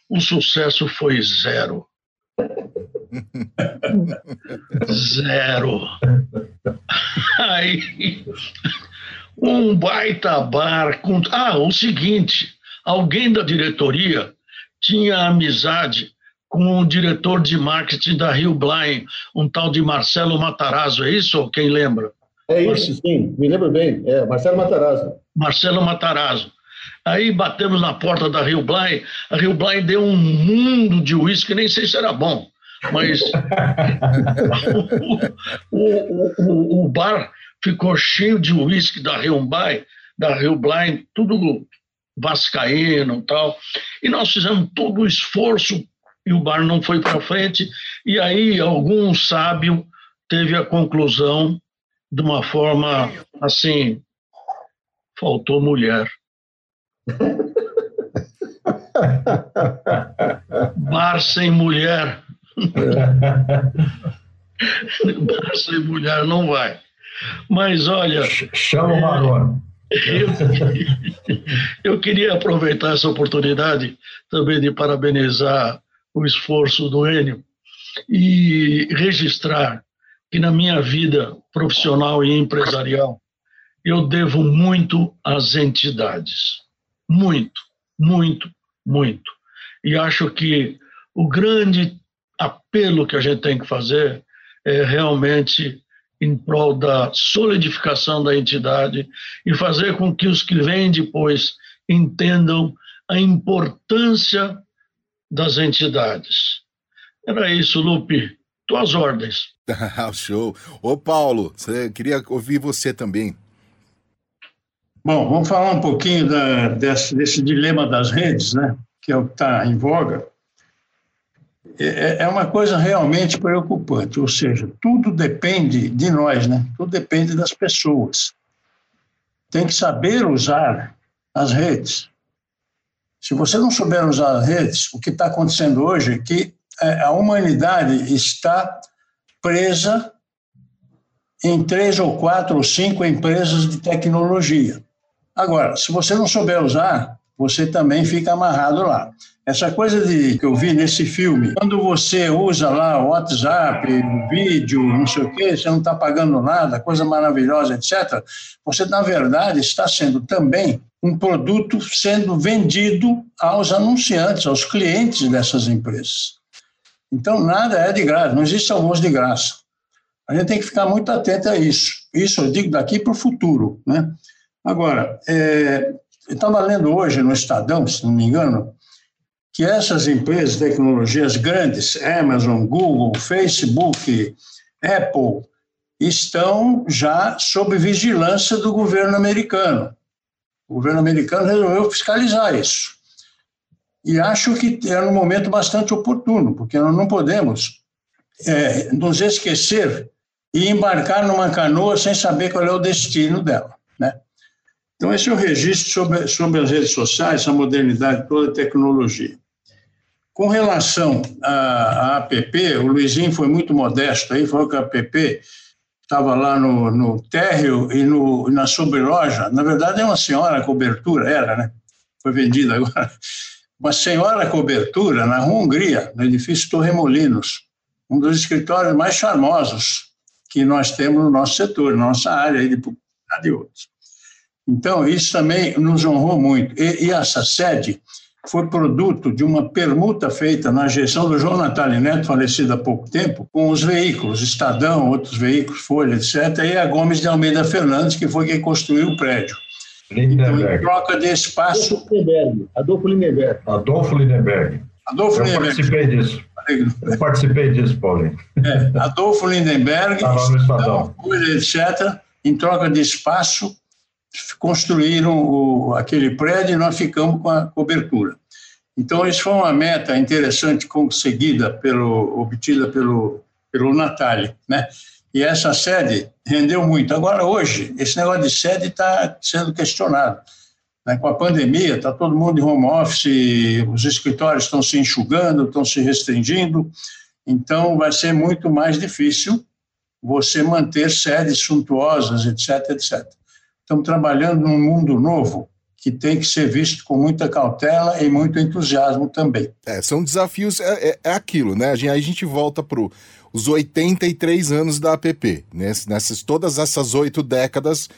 O sucesso foi zero. zero. Aí, um baita bar com. Ah, o seguinte: alguém da diretoria tinha amizade com o diretor de marketing da Rio Blind, um tal de Marcelo Matarazzo, é isso? Quem lembra? É isso, sim, me lembro bem. É, Marcelo Matarazzo. Marcelo Matarazzo. Aí batemos na porta da Rio Blind, a Rio Blind deu um mundo de uísque, nem sei se era bom, mas o, o, o, o, bar ficou cheio de uísque da Rio Blind, da Rio Blind, tudo vascaíno e tal. E nós fizemos todo o esforço e o bar não foi para frente. E aí algum sábio teve a conclusão de uma forma assim, faltou mulher. bar sem mulher. bar sem mulher não vai. Mas olha. Chama o Marona. Eu, eu queria aproveitar essa oportunidade também de parabenizar o esforço do Enio e registrar que na minha vida profissional e empresarial eu devo muito às entidades. Muito, muito, muito. E acho que o grande apelo que a gente tem que fazer é realmente em prol da solidificação da entidade e fazer com que os que vêm depois entendam a importância das entidades. Era isso, Lupe. Tuas ordens. Show. Ô, Paulo, queria ouvir você também. Bom, vamos falar um pouquinho da, desse, desse dilema das redes, né? que é o que está em voga. É, é uma coisa realmente preocupante, ou seja, tudo depende de nós, né? Tudo depende das pessoas. Tem que saber usar as redes. Se você não souber usar as redes, o que está acontecendo hoje é que é, a humanidade está presa em três ou quatro ou cinco empresas de tecnologia. Agora, se você não souber usar, você também fica amarrado lá. Essa coisa de, que eu vi nesse filme, quando você usa lá o WhatsApp, o vídeo, não sei o quê, você não está pagando nada, coisa maravilhosa, etc., você, na verdade, está sendo também um produto sendo vendido aos anunciantes, aos clientes dessas empresas. Então, nada é de graça, não existe almoço de graça. A gente tem que ficar muito atento a isso. Isso eu digo daqui para o futuro. Né? Agora, é, estava lendo hoje no Estadão, se não me engano, que essas empresas de tecnologias grandes, Amazon, Google, Facebook, Apple, estão já sob vigilância do governo americano. O governo americano resolveu fiscalizar isso. E acho que é um momento bastante oportuno, porque nós não podemos é, nos esquecer e embarcar numa canoa sem saber qual é o destino dela. Né? Então, esse é o registro sobre, sobre as redes sociais, essa modernidade, toda a tecnologia. Com relação à, à app, o Luizinho foi muito modesto aí, falou que a app estava lá no, no térreo e no, na sobreloja. Na verdade, é uma senhora cobertura, era, né? Foi vendida agora. Uma senhora cobertura na Hungria, no edifício Torremolinos, um dos escritórios mais charmosos que nós temos no nosso setor, na nossa área de publicidade e outros. Então, isso também nos honrou muito. E, e, essa sede foi produto de uma permuta feita na gestão do João Natalio Neto, falecido há pouco tempo, com os veículos, Estadão, outros veículos, Folha, etc., e a Gomes de Almeida Fernandes, que foi quem construiu o prédio. Então, em troca de espaço... Adolfo Lindenberg. Adolfo Lindenberg. Adolfo Lindenberg. Adolfo Eu Lindenberg. participei disso. Eu participei disso, Paulinho. É, Adolfo Lindenberg, Estadão. Folha, etc., em troca de espaço, construíram o, aquele prédio e nós ficamos com a cobertura. Então, isso foi uma meta interessante conseguida, pelo, obtida pelo, pelo Natália, né? E essa sede rendeu muito. Agora, hoje, esse negócio de sede está sendo questionado. Né? Com a pandemia, está todo mundo em home office, os escritórios estão se enxugando, estão se restringindo, então vai ser muito mais difícil você manter sedes suntuosas, etc, etc. Estamos trabalhando num mundo novo que tem que ser visto com muita cautela e muito entusiasmo também. É, são desafios, é, é, é aquilo, né? Aí a gente volta para os 83 anos da APP, né? nessas todas essas oito décadas,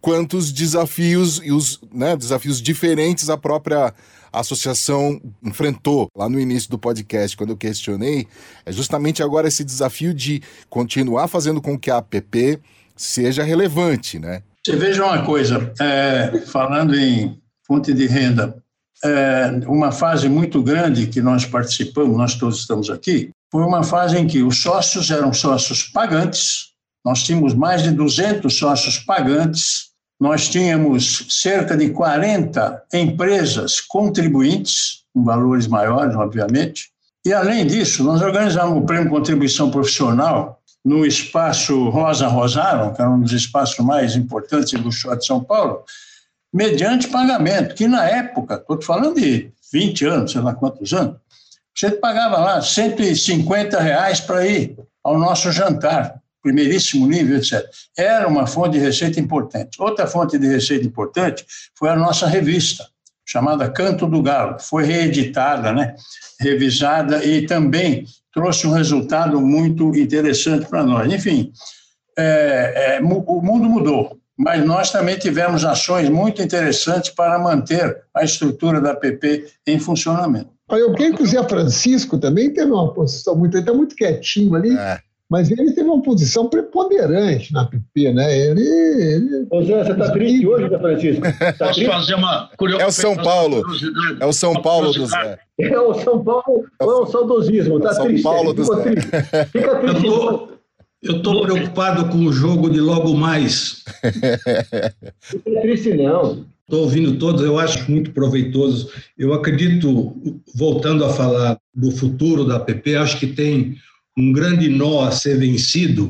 quantos desafios e os né, desafios diferentes a própria associação enfrentou lá no início do podcast, quando eu questionei, é justamente agora esse desafio de continuar fazendo com que a APP seja relevante, né? Você veja uma coisa, é, falando em fonte de renda, é, uma fase muito grande que nós participamos, nós todos estamos aqui, foi uma fase em que os sócios eram sócios pagantes, nós tínhamos mais de 200 sócios pagantes, nós tínhamos cerca de 40 empresas contribuintes, com valores maiores, obviamente, e além disso, nós organizamos o Prêmio Contribuição Profissional no espaço Rosa Rosaram, que era um dos espaços mais importantes do show de São Paulo, mediante pagamento, que na época, estou falando de 20 anos, sei lá quantos anos, você pagava lá 150 reais para ir ao nosso jantar, primeiríssimo nível, etc. Era uma fonte de receita importante. Outra fonte de receita importante foi a nossa revista, chamada Canto do Galo. Foi reeditada, né? revisada e também trouxe um resultado muito interessante para nós. Enfim, é, é, o mundo mudou, mas nós também tivemos ações muito interessantes para manter a estrutura da PP em funcionamento. Eu creio que o Zé Francisco também teve uma posição muito. Ele está muito quietinho ali. É. Mas ele teve uma posição preponderante na PP, né? Ele. ele... Ô Zé, você está triste hoje, Zé Francisco? Tá Posso fazer uma É o São Paulo. É o São Paulo do Zé. É o São Paulo ou é o saudosismo? Está São triste. Paulo do Zé. triste. Fica triste. Eu estou preocupado com o jogo de logo mais. Fica triste, não. Estou ouvindo todos, eu acho muito proveitoso. Eu acredito, voltando a falar do futuro da PP, acho que tem um grande nó a ser vencido,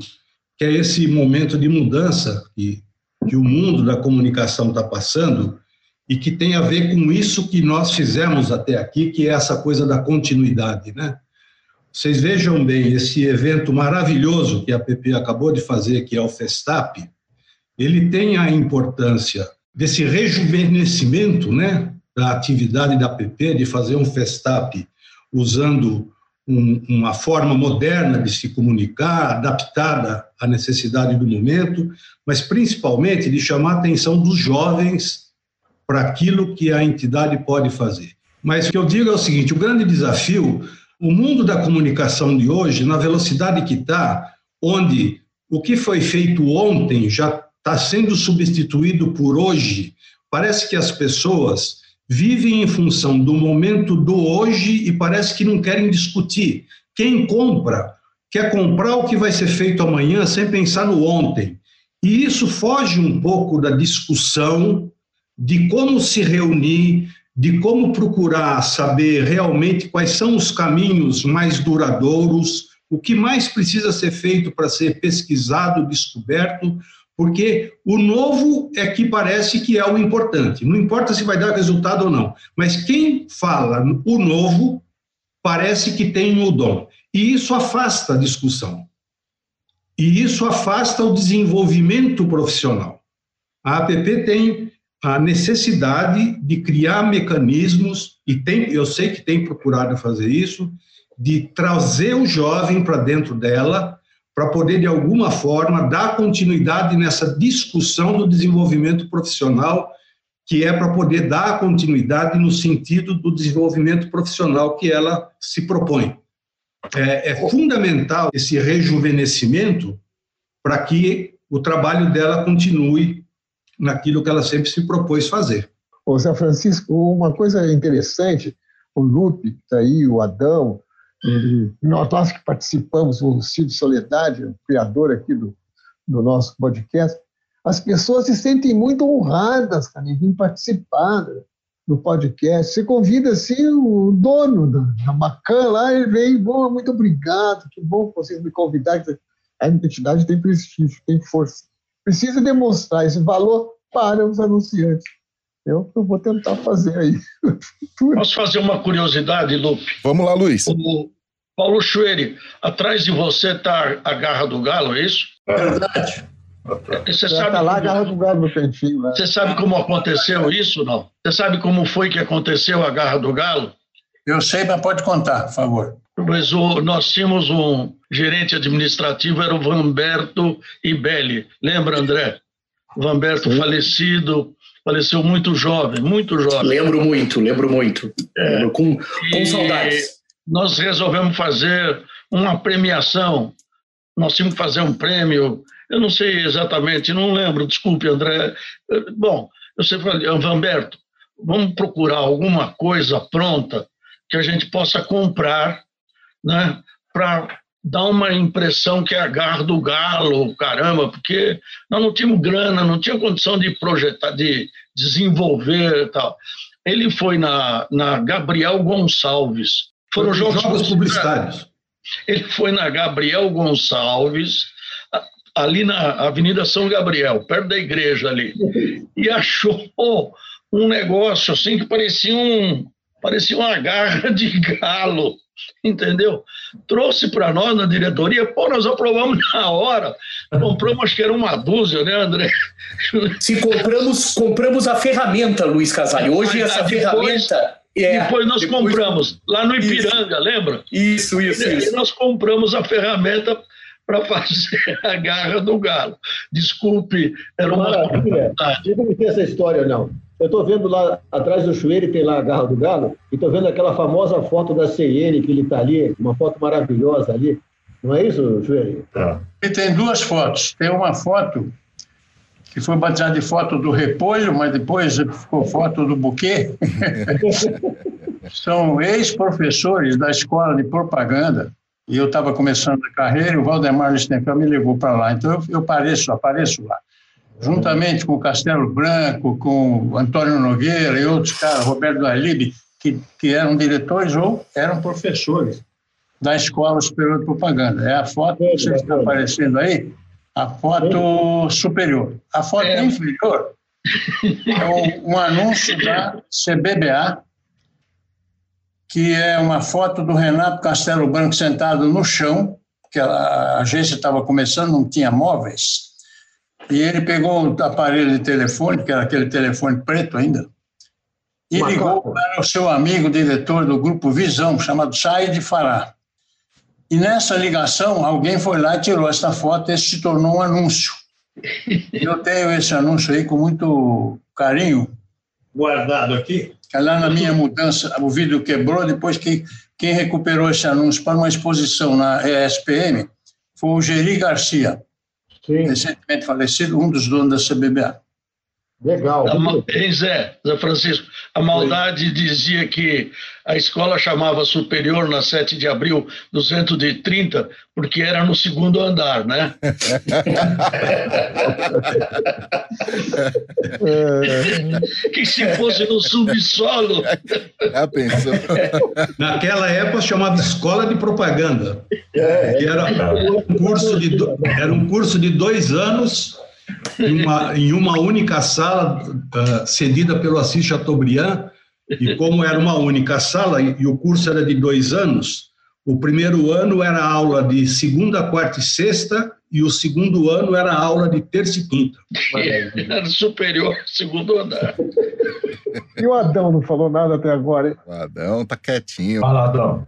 que é esse momento de mudança que, que o mundo da comunicação está passando e que tem a ver com isso que nós fizemos até aqui, que é essa coisa da continuidade, né? Vocês vejam bem, esse evento maravilhoso que a PP acabou de fazer, que é o Festap, ele tem a importância desse rejuvenescimento, né, da atividade da PP, de fazer um Festap usando um, uma forma moderna de se comunicar, adaptada à necessidade do momento, mas principalmente de chamar a atenção dos jovens para aquilo que a entidade pode fazer. Mas o que eu digo é o seguinte: o grande desafio, o mundo da comunicação de hoje, na velocidade que está, onde o que foi feito ontem já está sendo substituído por hoje, Parece que as pessoas vivem em função do momento do hoje e parece que não querem discutir. Quem compra quer comprar o que vai ser feito amanhã sem pensar no ontem. E isso foge um pouco da discussão de como se reunir, de como procurar saber realmente quais são os caminhos mais duradouros, o que mais precisa ser feito para ser pesquisado, descoberto, porque o novo é que parece que é o importante. Não importa se vai dar resultado ou não, mas quem fala o novo parece que tem o dom. E isso afasta a discussão. E isso afasta o desenvolvimento profissional. A APP tem a necessidade de criar mecanismos, e tem, eu sei que tem procurado fazer isso, de trazer o jovem para dentro dela para poder, de alguma forma, dar continuidade nessa discussão do desenvolvimento profissional, que é para poder dar continuidade no sentido do desenvolvimento profissional que ela se propõe. É, é fundamental esse rejuvenescimento para que o trabalho dela continue naquilo que ela sempre se propôs fazer. Ô, Zé Francisco, uma coisa interessante, o Lupe, está aí, o Adão, ele, nós, nós que participamos, o Cid Soledade, o criador aqui do, do nosso podcast, as pessoas se sentem muito honradas, em vir participar do podcast. Você convida, assim, o dono da, da Macan lá, ele vem, bom, muito obrigado, que bom que vocês me convidaram. A identidade tem prestígio, tem força. Precisa demonstrar esse valor para os anunciantes. Eu, eu vou tentar fazer aí. Posso fazer uma curiosidade, Lupe? Vamos lá, Luiz. O Paulo Chueri, atrás de você está a Garra do Galo, é isso? É verdade. Você Já sabe tá lá a como- garra do galo no cantinho. Né? Você sabe como aconteceu isso, não? Você sabe como foi que aconteceu a Garra do Galo? Eu sei, mas pode contar, por favor. Mas o, nós tínhamos um gerente administrativo, era o Vamberto Ibelli. Lembra, André? O Vamberto falecido, faleceu muito jovem, muito jovem. Lembro muito, lembro muito. Lembro com, com E saudades. Nós resolvemos fazer uma premiação. Nós tínhamos que fazer um prêmio. Eu não sei exatamente, não lembro, desculpe, André. Eh, Bom, eu sempre falei, Vamberto, vamos procurar alguma coisa pronta que a gente possa comprar, né, para dar uma impressão que é a garra do galo, caramba, porque nós não tínhamos grana, não tinha condição de projetar, de desenvolver e tal. Ele foi na, na Gabriel Gonçalves. Foram jogos, jogos publicitários. Ele foi na Gabriel Gonçalves, ali na Avenida São Gabriel, perto da igreja ali, e achou um negócio assim que parecia um parecia uma garra de galo, entendeu? Trouxe para nós na diretoria, pô, nós aprovamos na hora, compramos acho que era uma dúzia, né, André? Se compramos, compramos a ferramenta, Luiz Casale. Hoje Mas, essa depois- ferramenta. É, depois nós depois- compramos lá no Ipiranga, lembra? Isso, isso, E isso. nós compramos a ferramenta para fazer a garra do galo. Desculpe, era uma Maravilha. não essa história, não. Eu estou vendo lá atrás do chueiro, tem lá a garra do galo, e estou vendo aquela famosa foto da CN, que ele está ali, uma foto maravilhosa ali. Não é isso, chueiro? Tá. E tem duas fotos. Tem uma foto que foi batizada de foto do repolho, mas depois ficou foto do buquê. São ex-professores da escola de propaganda. E eu estava começando a carreira e o Valdemar Listenfeld me levou para lá. Então eu, eu apareço, apareço lá. Juntamente com o Castelo Branco, com o Antônio Nogueira e outros caras, Roberto Alibe, que, que eram diretores ou eram professores da Escola Superior de Propaganda. É a foto que você está aparecendo aí, a foto superior. A foto É. inferior é um, um anúncio da CBBA, que é uma foto do Renato Castelo Branco sentado no chão, que a, a agência estava começando, não tinha móveis, e ele pegou o aparelho de telefone, que era aquele telefone preto ainda, e Uma ligou para o seu amigo diretor do grupo Visão, chamado Said Fará. E nessa ligação, alguém foi lá e tirou essa foto, e esse se tornou um anúncio. Eu tenho esse anúncio aí com muito carinho, guardado aqui. que Lá na minha mudança, o vídeo quebrou, depois que quem recuperou esse anúncio para uma exposição na ESPM foi o Geri Garcia, Sim. recentemente falecido, um dos donos da CBBA. Legal. Hein, Zé, Zé Francisco, a maldade dizia que a escola chamava superior na 7 de abril do centro de 30, porque era no segundo andar, né? que se fosse no subsolo. Já pensou? Naquela época chamava escola de propaganda. É, era, um curso de, era um curso de dois anos em uma, em uma única sala uh, cedida pelo Assis Chateaubriand, e como era uma única sala e, e o curso era de dois anos, o primeiro ano era aula de segunda, quarta e sexta, e o segundo ano era aula de terça e quinta. Era superior, segundo andar. E o Adão não falou nada até agora, hein? O Adão tá quietinho. Fala, Adão.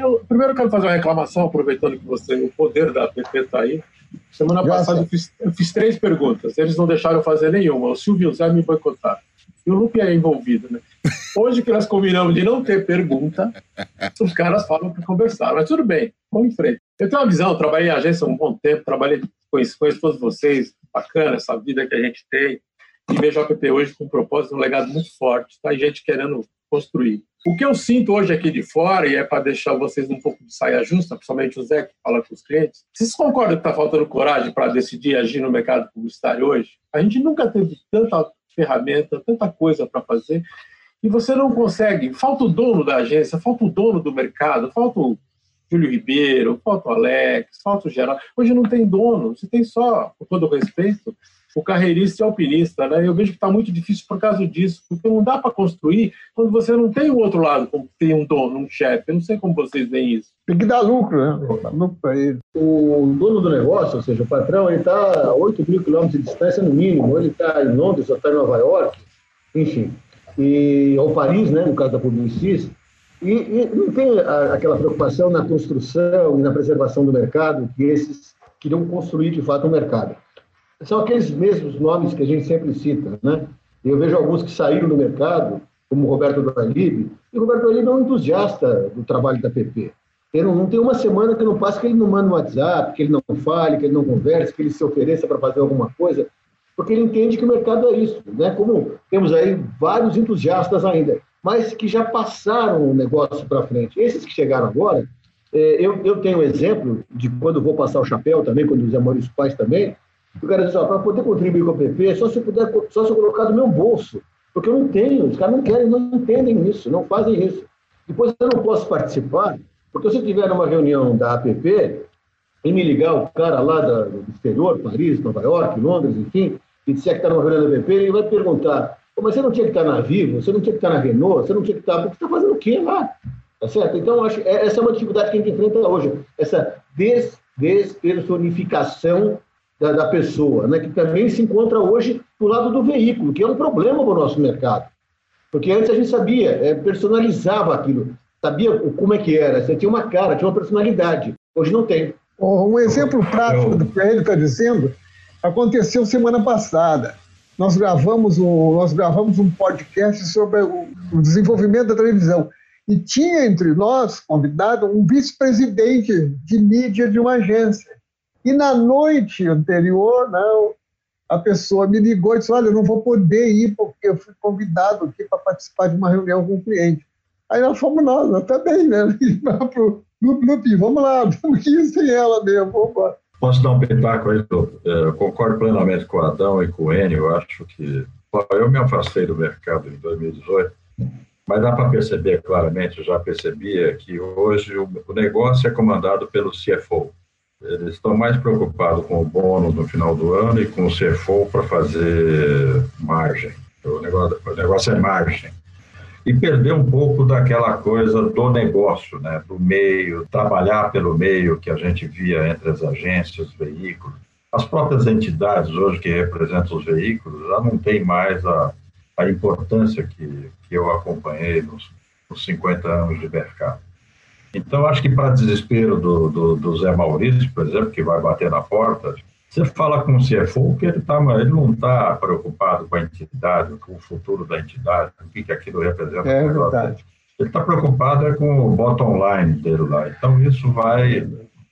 eu primeiro quero fazer uma reclamação, aproveitando que você, o poder da APP está aí. Semana passada eu fiz, eu fiz, três perguntas, eles não deixaram fazer nenhuma. O Silvio e o Zé me boicotaram. E o Lupe é envolvido, né? Hoje que nós combinamos de não ter pergunta, os caras falam para conversar. Mas tudo bem, vamos em frente. Eu tenho uma visão, trabalhei em agência há um bom tempo, trabalhei, conheço, conheço todos vocês, bacana essa vida que a gente tem. E vejo a APP hoje com um propósito, um legado muito forte. Tá? E gente querendo construir. O que eu sinto hoje aqui de fora, e é para deixar vocês um pouco de saia justa, principalmente o Zé que fala com os clientes, vocês concordam que está faltando coragem para decidir agir no mercado publicitário hoje? A gente nunca teve tanta ferramenta, tanta coisa para fazer, e você não consegue. Falta o dono da agência, falta o dono do mercado, falta o Júlio Ribeiro, falta o Alex, falta o Geraldo. Hoje não tem dono, você tem só, com todo respeito, o carreirista e o alpinista, né? Eu vejo que está muito difícil por causa disso, porque não dá para construir quando você não tem o outro lado, como tem um dono, um chefe. Eu não sei como vocês veem isso. Tem que dar lucro, né? Dá lucro para ele. O dono do negócio, ou seja, o patrão, ele está a 8 mil quilômetros de distância no mínimo. Ele está em Londres ou está em Nova York, enfim. E, ou Paris, né, no caso da Publicis. E, e não tem a, aquela preocupação na construção e na preservação do mercado que esses queriam construir de fato o um mercado são aqueles mesmos nomes que a gente sempre cita, né? Eu vejo alguns que saíram do mercado, como o Roberto Dualib, e o Roberto Dualib é um entusiasta do trabalho da PP. Ele não, não tem uma semana que não passe que ele não manda um WhatsApp, que ele não fale, que ele não converse, que ele se ofereça para fazer alguma coisa, porque ele entende que o mercado é isso, né? Como temos aí vários entusiastas ainda, mas que já passaram o negócio para frente. Esses que chegaram agora, é, eu, eu tenho um exemplo de quando vou passar o chapéu também, quando os Maurício Pais também, o cara diz, ó, para poder contribuir com o PP, só se puder, só se eu colocar do meu bolso. Porque eu não tenho, os caras não querem, não entendem isso, não fazem isso. Depois eu não posso participar, porque se eu tiver numa reunião da APP e me ligar o cara lá da, do exterior, Paris, Nova York, Londres, enfim, e disser que está numa reunião da APP, ele vai perguntar, mas você não tinha que estar na Vivo, você não tinha que estar na Renault, você não tinha que estar, porque você está fazendo o quê lá? Tá certo? Então, acho, é, essa é uma dificuldade que a gente enfrenta hoje, essa des, despersonificação da, da, pessoa, né, que também se encontra hoje do lado do veículo, que é um problema para o nosso mercado. Porque antes a gente sabia, é, personalizava aquilo, sabia como é que era, você tinha uma cara, tinha uma personalidade. Hoje não tem. Um exemplo prático do que ele está dizendo aconteceu semana passada. Nós gravamos um, nós gravamos um podcast sobre o, o desenvolvimento da televisão. E tinha entre nós, convidado, um vice-presidente de mídia de uma agência. E na noite anterior, não, a pessoa me ligou e disse: Olha, eu não vou poder ir porque eu fui convidado aqui para participar de uma reunião com o um cliente. Aí nós fomos nós, nós também, né? No, no, vamos lá, vamos ir sem ela mesmo, vamos embora. Posso dar um pitaco aí? É, eu concordo plenamente com o Adão e com o Enio. Eu acho que. Eu me afastei do mercado em 2018, mas dá para perceber claramente, eu já percebia, que hoje o negócio é comandado pelo CFO, eles estão mais preocupados com o bônus no final do ano e com o CFO para fazer margem. O negócio, o negócio é margem. E perder um pouco daquela coisa do negócio, né? do meio, trabalhar pelo meio que a gente via entre as agências, os veículos. As próprias entidades hoje que representam os veículos já não têm mais a, a importância que, que eu acompanhei nos, nos 50 anos de mercado. Então, acho que para desespero do, do, do, Zé Maurício, por exemplo, que vai bater na porta, você fala com o CFO que ele, tá, ele não está preocupado com a entidade, com o futuro da entidade, o que, que aquilo representa. É verdade. Ele está preocupado é com o bottom line dele lá. Então, isso vai...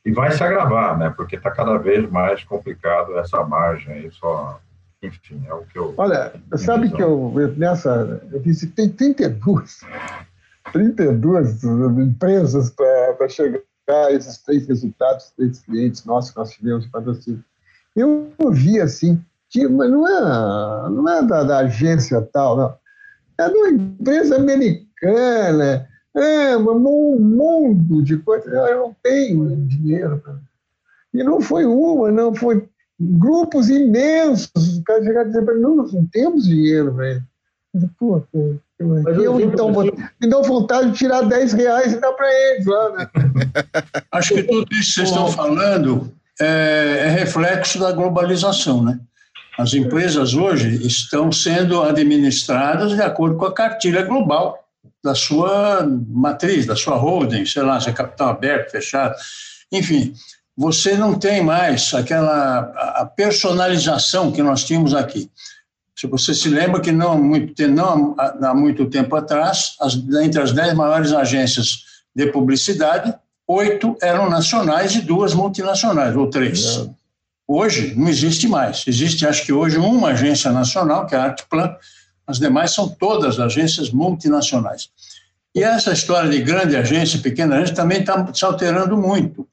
E vai se agravar, né? Porque está cada vez mais complicado essa margem aí, só, enfim, é o que eu. Olha, sabe que eu, nessa. Eu visitei 32, 32 empresas para chegar a esses três resultados, três clientes nossos que nós tivemos patrocínio. Eu vi assim, que, mas não é, não é da, da agência tal, não. É de uma empresa americana, é um mundo de coisas. Eu não tenho dinheiro. E não foi uma, não, foi grupos imensos. Os caras chegaram a dizer não, não temos dinheiro, velho. Pô, pô, eu, eu então vou, me dou vontade de tirar 10 reais e dar para eles lá, né? Acho que tudo isso que vocês estão falando é, é reflexo da globalização, né? As empresas hoje estão sendo administradas de acordo com a cartilha global da sua matriz, da sua holding, sei lá, se é capital aberto, fechado, enfim, você não tem mais aquela a personalização que nós tínhamos aqui. Se você se lembra que não, muito, não há muito tempo atrás, as, entre as dez maiores agências de publicidade, oito eram nacionais e duas multinacionais, ou três. É. Hoje não existe mais. Existe, acho que hoje, uma agência nacional, que é a Artplan, as demais são todas agências multinacionais. E essa história de grande agência, pequena agência, também está se alterando muito.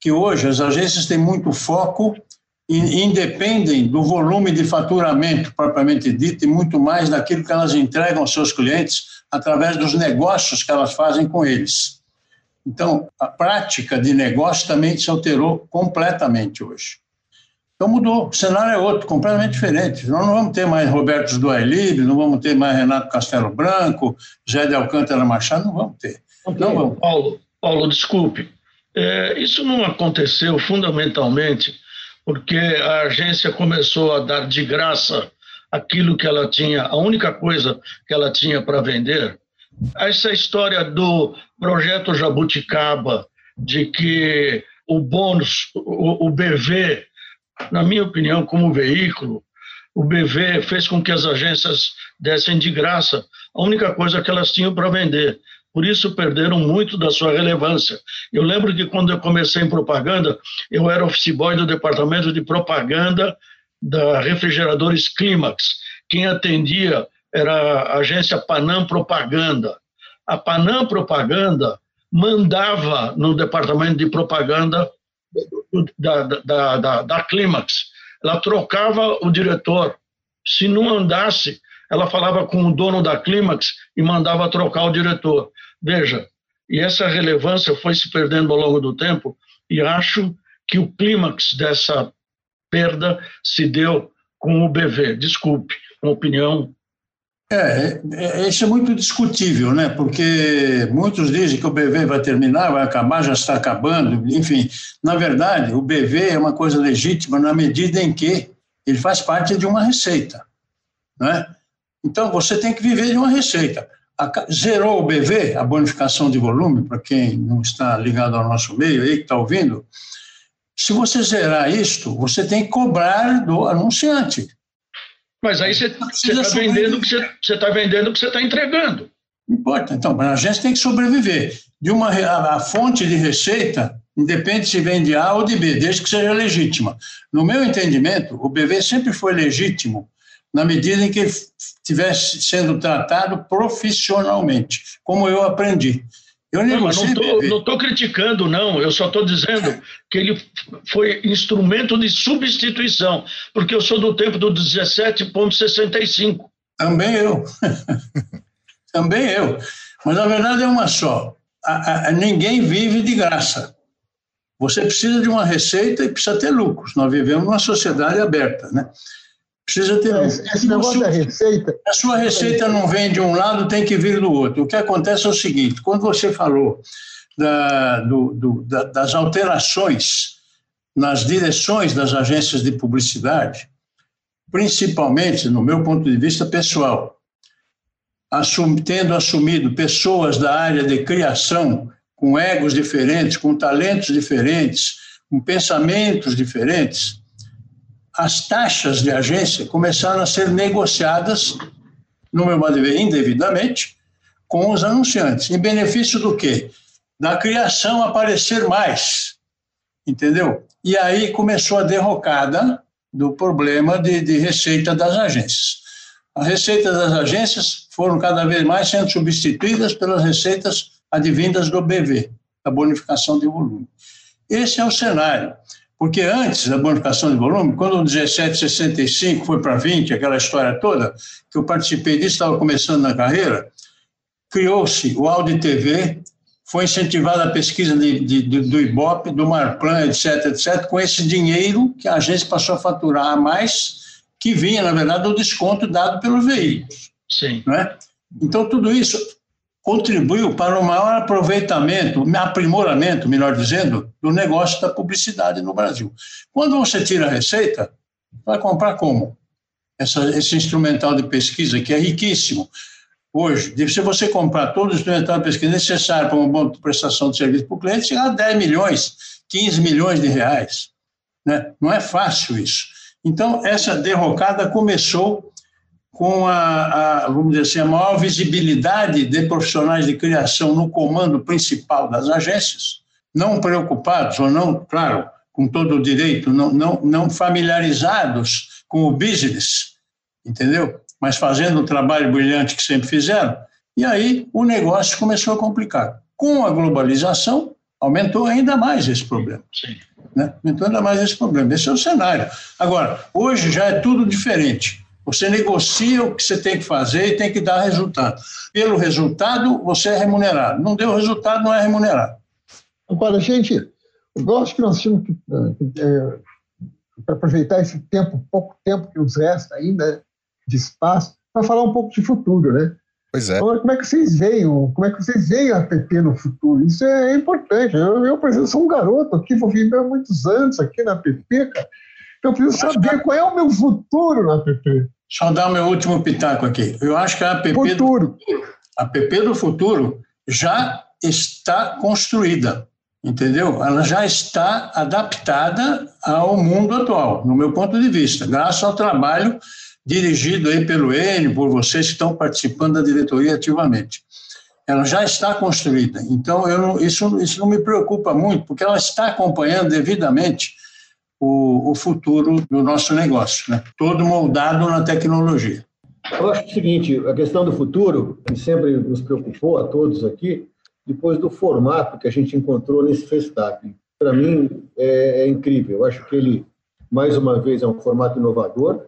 Que hoje as agências têm muito foco independem do volume de faturamento propriamente dito e muito mais daquilo que elas entregam aos seus clientes através dos negócios que elas fazem com eles. Então, a prática de negócio também se alterou completamente hoje. Então mudou, o cenário é outro, completamente diferente. Nós não vamos ter mais Roberto do Ailib, não vamos ter mais Renato Castelo Branco, Zé de Alcântara Machado, não vamos ter. Não vamos. Paulo, Paulo, desculpe. É, isso não aconteceu fundamentalmente porque a agência começou a dar de graça aquilo que ela tinha, a única coisa que ela tinha para vender. Essa história do projeto Jabuticaba, de que o bônus, o, BV, na minha opinião, como veículo, o BV fez com que as agências dessem de graça a única coisa que elas tinham para vender. Por isso perderam muito da sua relevância. Eu lembro que quando eu comecei em propaganda, eu era office boy do departamento de propaganda da Refrigeradores Clímax. Quem atendia era a agência Panam Propaganda. A Panam Propaganda mandava no departamento de propaganda da, da, da, da Clímax. Ela trocava o diretor. Se não andasse, ela falava com o dono da Clímax e mandava trocar o diretor. Veja, e essa relevância foi se perdendo ao longo do tempo, e acho que o clímax dessa perda se deu com o BV. Desculpe, uma opinião é, é, isso é muito discutível, né? Porque muitos dizem que o BV vai terminar, vai acabar, já está acabando, enfim. Na verdade, o BV é uma coisa legítima na medida em que ele faz parte de uma receita, né? Então, você tem que viver de uma receita. Zerou o BV, a bonificação de volume, para quem não está ligado ao nosso meio aí, que está ouvindo, se você zerar isto, você tem que cobrar do anunciante. Mas aí você está vendendo o que você está vendendo que você está entregando. Não importa. Então, a agência tem que sobreviver. De uma a, a fonte de receita independe se vem de A ou de B, desde que seja legítima. No meu entendimento, o BV sempre foi legítimo na medida em que estivesse sendo tratado profissionalmente, como eu aprendi. Eu não, não estou criticando, não. Eu só estou dizendo que ele foi instrumento de substituição, porque eu sou do tempo do 17,65. Também eu. Também eu. Mas a verdade é uma só: a, a, ninguém vive de graça. Você precisa de uma receita e precisa ter lucros. Nós vivemos numa sociedade aberta, né? Precisa ter. Esse, esse negócio da receita. A sua receita não vem de um lado, tem que vir do outro. O que acontece é o seguinte: quando você falou da, do, do, da, das alterações nas direções das agências de publicidade, principalmente, no meu ponto de vista pessoal, assum, tendo assumido pessoas da área de criação com egos diferentes, com talentos diferentes, com pensamentos diferentes, as taxas de agência começaram a ser negociadas, no meu modo de ver, indevidamente, com os anunciantes. Em benefício do quê? Da criação aparecer mais, entendeu? E aí começou a derrocada do problema de, de receita das agências. As receitas das agências foram cada vez mais sendo substituídas pelas receitas advindas do BV, a bonificação de volume. Esse é o cenário. Porque antes da bonificação de volume, quando o 1765 foi para 20, aquela história toda, que eu participei disso, estava começando na carreira, criou-se o Audi TV, foi incentivada a pesquisa de, de, de, do IBOP, do Marplan, etc., etc., com esse dinheiro que a agência passou a faturar a mais, que vinha, na verdade, do desconto dado pelos veículos. Sim. Não é? Então, tudo isso contribuiu para o maior aproveitamento, aprimoramento, melhor dizendo, do negócio da publicidade no Brasil. Quando você tira a receita, vai comprar como? Essa, esse instrumental de pesquisa, que é riquíssimo. Hoje, se você comprar todo o instrumental de pesquisa necessário para uma boa prestação de serviço para o cliente, chega a 10 milhões, 15 milhões de reais. Né? Não é fácil isso. Então, essa derrocada começou com a, a, vamos dizer assim, a maior visibilidade de profissionais de criação no comando principal das agências, não preocupados ou não, claro, com todo o direito, não, não, não familiarizados com o business, entendeu? Mas fazendo o trabalho brilhante que sempre fizeram. E aí o negócio começou a complicar. Com a globalização, aumentou ainda mais esse problema. Sim. Né? Aumentou ainda mais esse problema. Esse é o cenário. Agora, hoje já é tudo diferente. Você negocia o que você tem que fazer e tem que dar resultado. Pelo resultado, você é remunerado. Não deu resultado, não é remunerado. Agora, gente, eu acho que nós tínhamos que, é, para aproveitar esse tempo, pouco tempo que nos resta ainda de espaço, para falar um pouco de futuro, né? Pois é. Agora, como é que vocês veem, como é que vocês veem a PP no futuro? Isso é importante. Eu, eu por exemplo, sou um garoto aqui, vou viver muitos anos aqui na PP, cara. Então, eu preciso saber qual é o meu futuro na PP. Só dar o meu último pitaco aqui. Eu acho que a app, futuro. Do, a app do futuro já está construída, entendeu? Ela já está adaptada ao mundo atual, no meu ponto de vista, graças ao trabalho dirigido aí pelo Enio, por vocês que estão participando da diretoria ativamente. Ela já está construída, então eu não, isso, isso não me preocupa muito, porque ela está acompanhando devidamente o, o futuro do nosso negócio, né? todo moldado na tecnologia. Eu acho o seguinte, a questão do futuro, que sempre nos preocupou a todos aqui, depois do formato que a gente encontrou nesse Festap. Para mim, é, é, incrível. Eu acho que ele, mais uma vez, é um formato inovador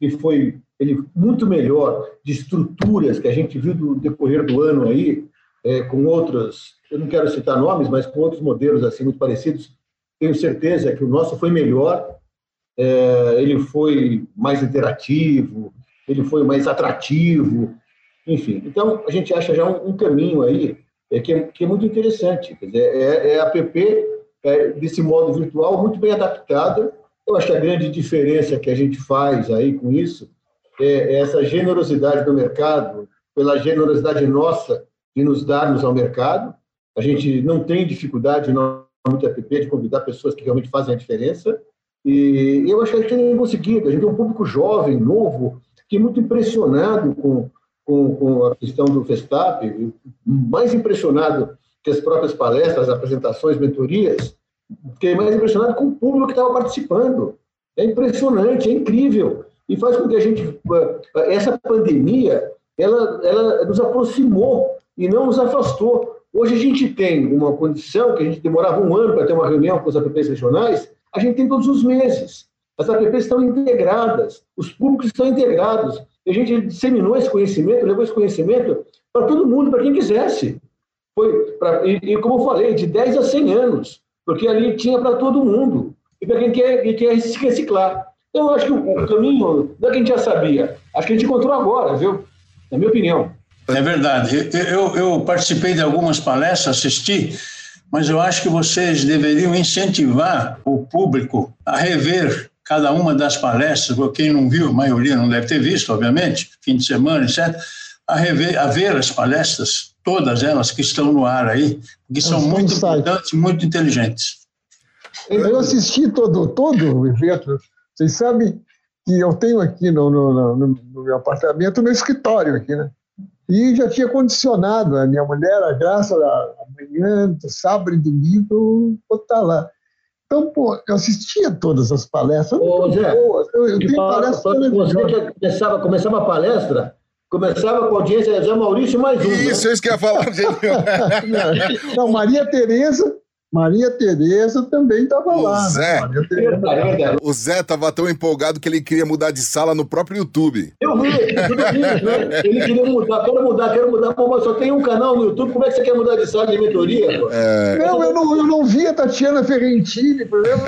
e foi ele muito melhor de estruturas que a gente viu do decorrer do ano aí, é, com outros, eu não quero citar nomes, mas com outros modelos assim muito parecidos, tenho certeza que o nosso foi melhor, é, ele foi mais interativo, ele foi mais atrativo, enfim. Então, a gente acha já um, um caminho aí é, que, é, que é muito interessante. Quer dizer, é, é a app é, desse modo virtual muito bem adaptada. Eu acho que a grande diferença que a gente faz aí com isso é, é essa generosidade do mercado, pela generosidade nossa de nos darmos ao mercado. A gente não tem dificuldade, não muito app de convidar pessoas que realmente fazem a diferença. E eu acho que a gente tem conseguido. A gente tem um público jovem, novo, que é muito impressionado com, com, com a questão do Festap, mais impressionado que as próprias palestras, apresentações, mentorias, fiquei mais impressionado com o público que estava participando. É impressionante, é incrível. E faz com que a gente. Essa pandemia, ela, ela nos aproximou e não nos afastou. Hoje a gente tem uma condição que a gente demorava um ano para ter uma reunião com os APPs regionais, a gente tem todos os meses. As APPs estão integradas, os públicos estão integrados. E a gente disseminou esse conhecimento, levou esse conhecimento para todo mundo, para quem quisesse. Foi pra, e, e, como eu falei, de 10 a 100 anos, porque ali tinha para todo mundo, e para quem quer, quem quer se reciclar. Então, eu acho que o, o caminho, não é que a gente já sabia, acho que a gente encontrou agora, viu? Na minha opinião. É verdade. Eu, eu participei de algumas palestras, assisti, mas eu acho que vocês deveriam incentivar o público a rever cada uma das palestras, quem não viu, a maioria não deve ter visto, obviamente, fim de semana, etc., a, rever, a ver as palestras, todas elas que estão no ar aí, que são muito importantes e muito inteligentes. Eu assisti todo, todo o evento. Vocês sabem que eu tenho aqui no, no, no, no meu apartamento, no escritório aqui, né? E já tinha condicionado a minha mulher, a graça, amanhã, sábado e domingo, vou estar lá. Então, pô, eu assistia todas as palestras. Ô, Zé, boas. Eu, eu tenho palestra Você que começava, começava a palestra, começava com a audiência Zé Maurício mais um. Né? Isso, né? isso que eu ia falar, não, não, Maria Tereza Maria Tereza também estava lá. Zé, né? O Zé estava tão empolgado que ele queria mudar de sala no próprio YouTube. Eu vi, tudo isso, né? Ele queria mudar, quero mudar, quero mudar, mas só tem um canal no YouTube, como é que você quer mudar de sala de mentoria? É... Não, eu não, eu não vi a Tatiana Ferrentini, por exemplo.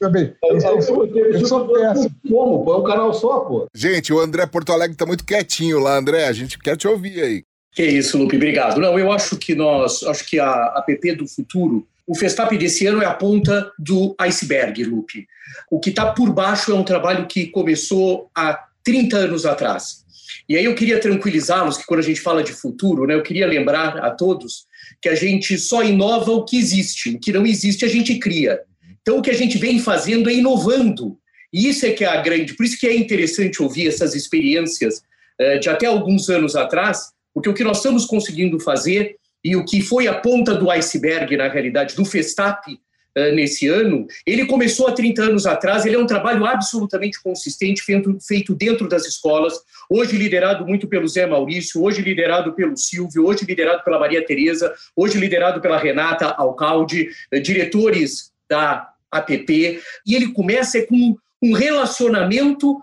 também. Eu, eu, eu sou péssimo. Como? Pô? É um canal só, pô. Gente, o André Porto Alegre está muito quietinho lá, André. A gente quer te ouvir aí. Que isso, Lupe, obrigado. Não, eu acho que nós, acho que a app do futuro, o Festap desse ano é a ponta do iceberg, Lupe. O que está por baixo é um trabalho que começou há 30 anos atrás. E aí eu queria tranquilizá-los que quando a gente fala de futuro, né, eu queria lembrar a todos que a gente só inova o que existe, o que não existe a gente cria. Então o que a gente vem fazendo é inovando. E isso é que é a grande, por isso que é interessante ouvir essas experiências eh, de até alguns anos atrás, porque o que nós estamos conseguindo fazer e o que foi a ponta do iceberg, na realidade, do Festap uh, nesse ano, ele começou há 30 anos atrás, ele é um trabalho absolutamente consistente, feito, feito dentro das escolas, hoje liderado muito pelo Zé Maurício, hoje liderado pelo Silvio, hoje liderado pela Maria Tereza, hoje liderado pela Renata Alcalde, uh, diretores da APP, e ele começa com um relacionamento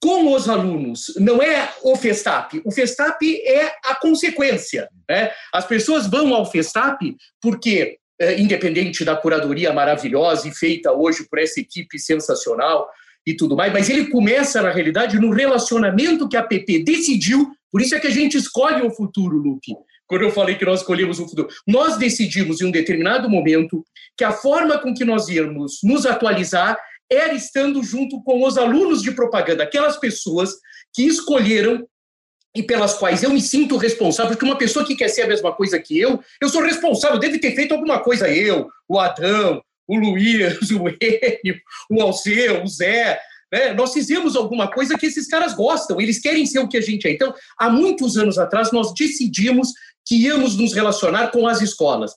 com os alunos, não é o Festap. O Festap é a consequência. Né? As pessoas vão ao Festap porque, é, independente da curadoria maravilhosa e feita hoje por essa equipe sensacional e tudo mais, mas ele começa, na realidade, no relacionamento que a PP decidiu, por isso é que a gente escolhe o futuro, Lupe. Quando eu falei que nós escolhemos o futuro, nós decidimos em um determinado momento que a forma com que nós íamos nos atualizar era estando junto com os alunos de propaganda, aquelas pessoas que escolheram e pelas quais eu me sinto responsável, porque uma pessoa que quer ser a mesma coisa que eu, eu sou responsável, deve ter feito alguma coisa eu, o Adão, o Luiz, o Enio, o Alceu, o Zé, né? nós fizemos alguma coisa que esses caras gostam, eles querem ser o que a gente é. Então, há muitos anos atrás, nós decidimos que íamos nos relacionar com as escolas.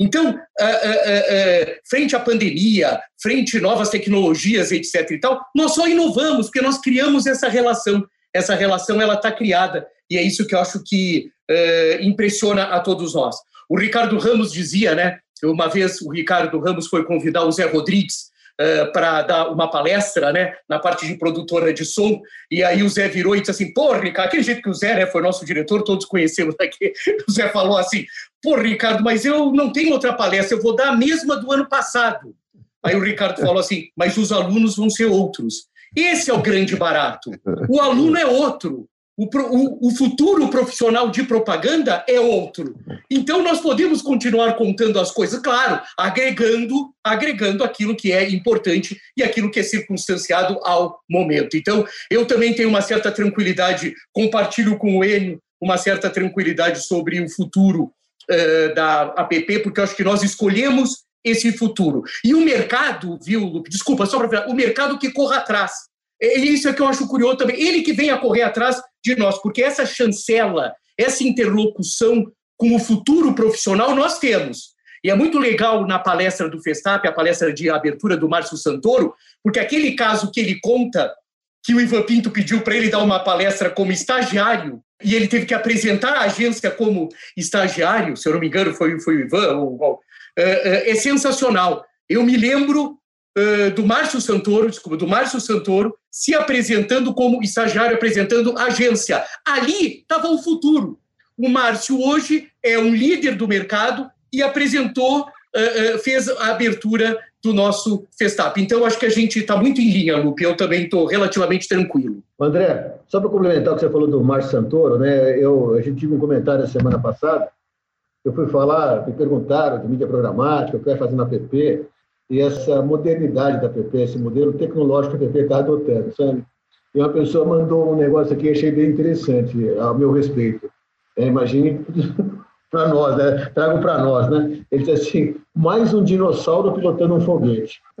Então, uh, uh, uh, frente à pandemia, frente a novas tecnologias, etc. e tal, nós só inovamos, porque nós criamos essa relação. Essa relação ela está criada e é isso que eu acho que impressiona a todos nós. O Ricardo Ramos dizia, né? Uma vez o Ricardo Ramos foi convidar o Zé Rodrigues uh, para dar uma palestra, né, na parte de produtora de som, e aí o Zé virou e disse assim, pô, Ricardo, aquele jeito que o Zé né, foi nosso diretor, todos conhecemos aqui, o Zé falou assim, pô, Ricardo, mas eu não tenho outra palestra, eu vou dar a mesma do ano passado. Aí o Ricardo falou assim, mas os alunos vão ser outros. Esse é o grande barato. O aluno é outro. O, o, o, futuro profissional de propaganda é outro. Então, nós podemos continuar contando as coisas, claro, agregando, agregando aquilo que é importante e aquilo que é circunstanciado ao momento. Então, eu também tenho uma certa tranquilidade, compartilho com o Enio uma certa tranquilidade sobre o futuro uh, da APP, porque eu acho que nós escolhemos esse futuro. E o mercado, viu, Lupe? Desculpa, só para o mercado que corra atrás. É isso é que eu acho curioso também. Ele que vem a correr atrás de nós, porque essa chancela, essa interlocução com o futuro profissional nós temos. E é muito legal na palestra do Festap, a palestra de abertura do Márcio Santoro, porque aquele caso que ele conta, que o Ivan Pinto pediu para ele dar uma palestra como estagiário, e ele teve que apresentar a agência como estagiário, se eu não me engano, foi, foi o Ivan, ou, ou, é, é sensacional. Eu me lembro uh, do Márcio Santoro, desculpa, do Márcio Santoro, se apresentando como estagiário, apresentando agência. Ali estava o futuro. O Márcio hoje é um líder do mercado e apresentou, uh, uh, fez a abertura do nosso Festap. Então, acho que a gente está muito em linha, Lupe. Eu também estou relativamente tranquilo. André, só para complementar o que você falou do Márcio Santoro, né? Eu, a gente tive um comentário na semana passada. Eu fui falar, me perguntaram de mídia programática, o que eu fazer na PP e essa modernidade da PP, esse modelo tecnológico que a PP está adotando, sabe? E uma pessoa mandou um negócio aqui, achei bem interessante, ao meu respeito. É, imagine para nós, né? trago para nós, né? Ele disse assim: mais um dinossauro pilotando um foguete.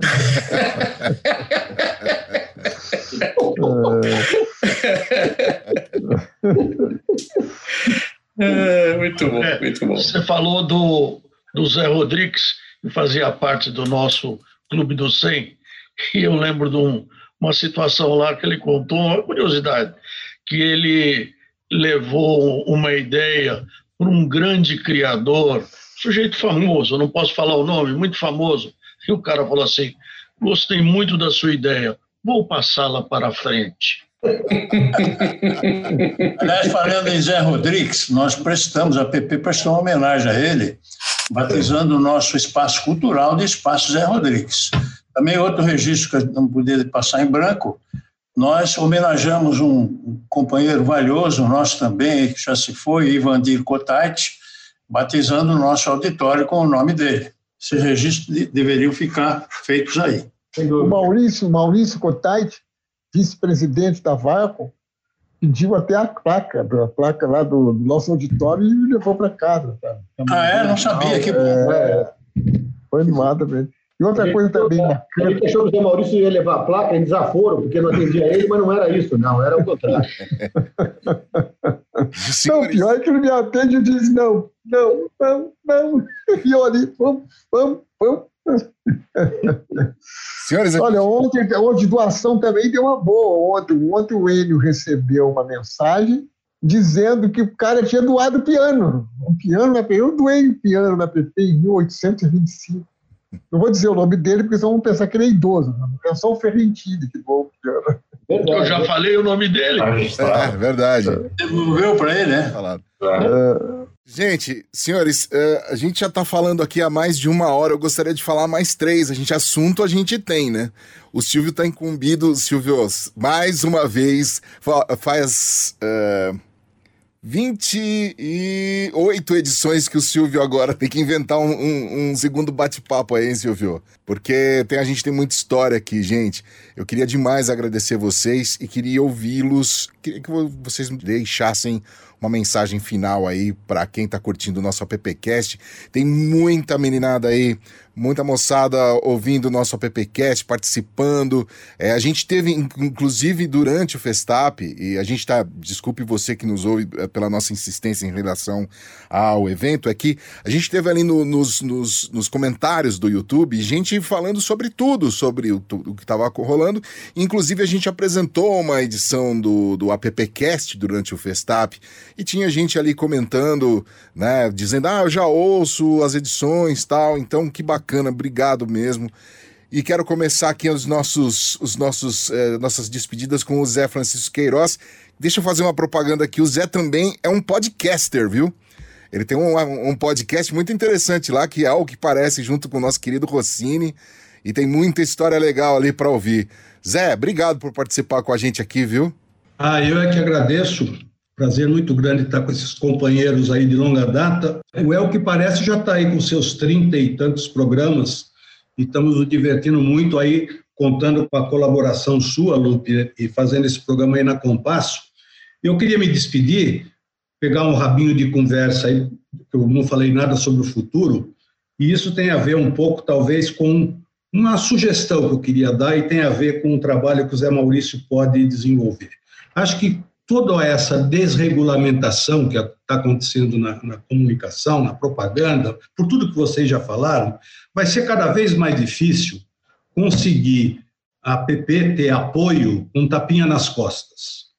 é, muito bom, muito bom. Você falou do, do Zé Rodrigues que fazia parte do nosso Clube do 100, e eu lembro de um, uma situação lá que ele contou, uma curiosidade, que ele levou uma ideia para um grande criador, sujeito famoso, não posso falar o nome, muito famoso, e o cara falou assim: gostei muito da sua ideia, vou passá-la para frente. Aliás, falando em Zé Rodrigues, nós prestamos, a PP prestou uma homenagem a ele, batizando o nosso espaço cultural de Espaço Zé Rodrigues. Também outro registro que não podia passar em branco, nós homenageamos um companheiro valioso, nosso também, que já se foi, Ivandir Cotati, batizando o nosso auditório com o nome dele. Esses registros deveriam ficar feitos aí. O Maurício, Maurício Cotati, vice-presidente da Valco, pediu até a placa, a placa lá do, do nosso auditório e levou para casa. Tá? Ah, é? Não sabia, que bom. É, foi animado mesmo. E outra coisa também bacana. Ele achou que o Zé Maurício ia levar a placa em desaforo, porque não atendia ele, mas não era isso, não, era o contrário. não, pior é que ele me atende e diz: não, não, não, não. E eu ali, vamos, vamos, vamos. Senhores, Olha, ontem, ontem doação também deu uma boa. Ontem, ontem o Enio recebeu uma mensagem dizendo que o cara tinha doado piano. Um piano na Eu doei o piano na PP em 1825. Não vou dizer o nome dele, porque senão vão pensar que ele é idoso. É só o Ferrentini que doou o piano. Eu já falei o nome dele. É, verdade. Devolveu para ele, né? Falado. É. Gente, senhores, uh, a gente já está falando aqui há mais de uma hora. Eu gostaria de falar mais três. A gente assunto a gente tem, né? O Silvio está incumbido, Silvio, mais uma vez faz uh, 28 edições que o Silvio agora tem que inventar um, um, um segundo bate-papo aí, hein, Silvio? Porque tem, a gente tem muita história aqui, gente. Eu queria demais agradecer vocês e queria ouvi-los. Queria que vocês deixassem uma mensagem final aí para quem está curtindo o nosso AppCast. Tem muita meninada aí muita moçada ouvindo o nosso AppCast, participando. É, a gente teve, inclusive, durante o Festap, e a gente está, desculpe você que nos ouve é, pela nossa insistência em relação ao evento, é que a gente teve ali no, nos, nos, nos, comentários do YouTube gente falando sobre tudo, sobre o, o que estava rolando. Inclusive, a gente apresentou uma edição do, do AppCast durante o Festap, e tinha gente ali comentando, né, dizendo, ah, eu já ouço as edições tal, então que bacana obrigado mesmo. E quero começar aqui os nossos, os nossos, eh, nossas despedidas com o Zé Francisco Queiroz. Deixa eu fazer uma propaganda aqui. O Zé também é um podcaster, viu? Ele tem um, um podcast muito interessante lá, que é o que parece, junto com o nosso querido Rossini. E tem muita história legal ali para ouvir. Zé, obrigado por participar com a gente aqui, viu? Ah, eu é que agradeço. Prazer muito grande estar com esses companheiros aí de longa data. O El que parece já está aí com seus trinta e tantos programas e estamos nos divertindo muito aí, contando com a colaboração sua, Lupe, e fazendo esse programa aí na Compasso. Eu queria me despedir, pegar um rabinho de conversa aí, que eu não falei nada sobre o futuro, e isso tem a ver um pouco, talvez, com uma sugestão que eu queria dar e tem a ver com o trabalho que o Zé Maurício pode desenvolver. Acho que toda essa desregulamentação que está acontecendo na, na, comunicação, na propaganda, por tudo que vocês já falaram, vai ser cada vez mais difícil conseguir a PP ter apoio com um tapinha nas costas.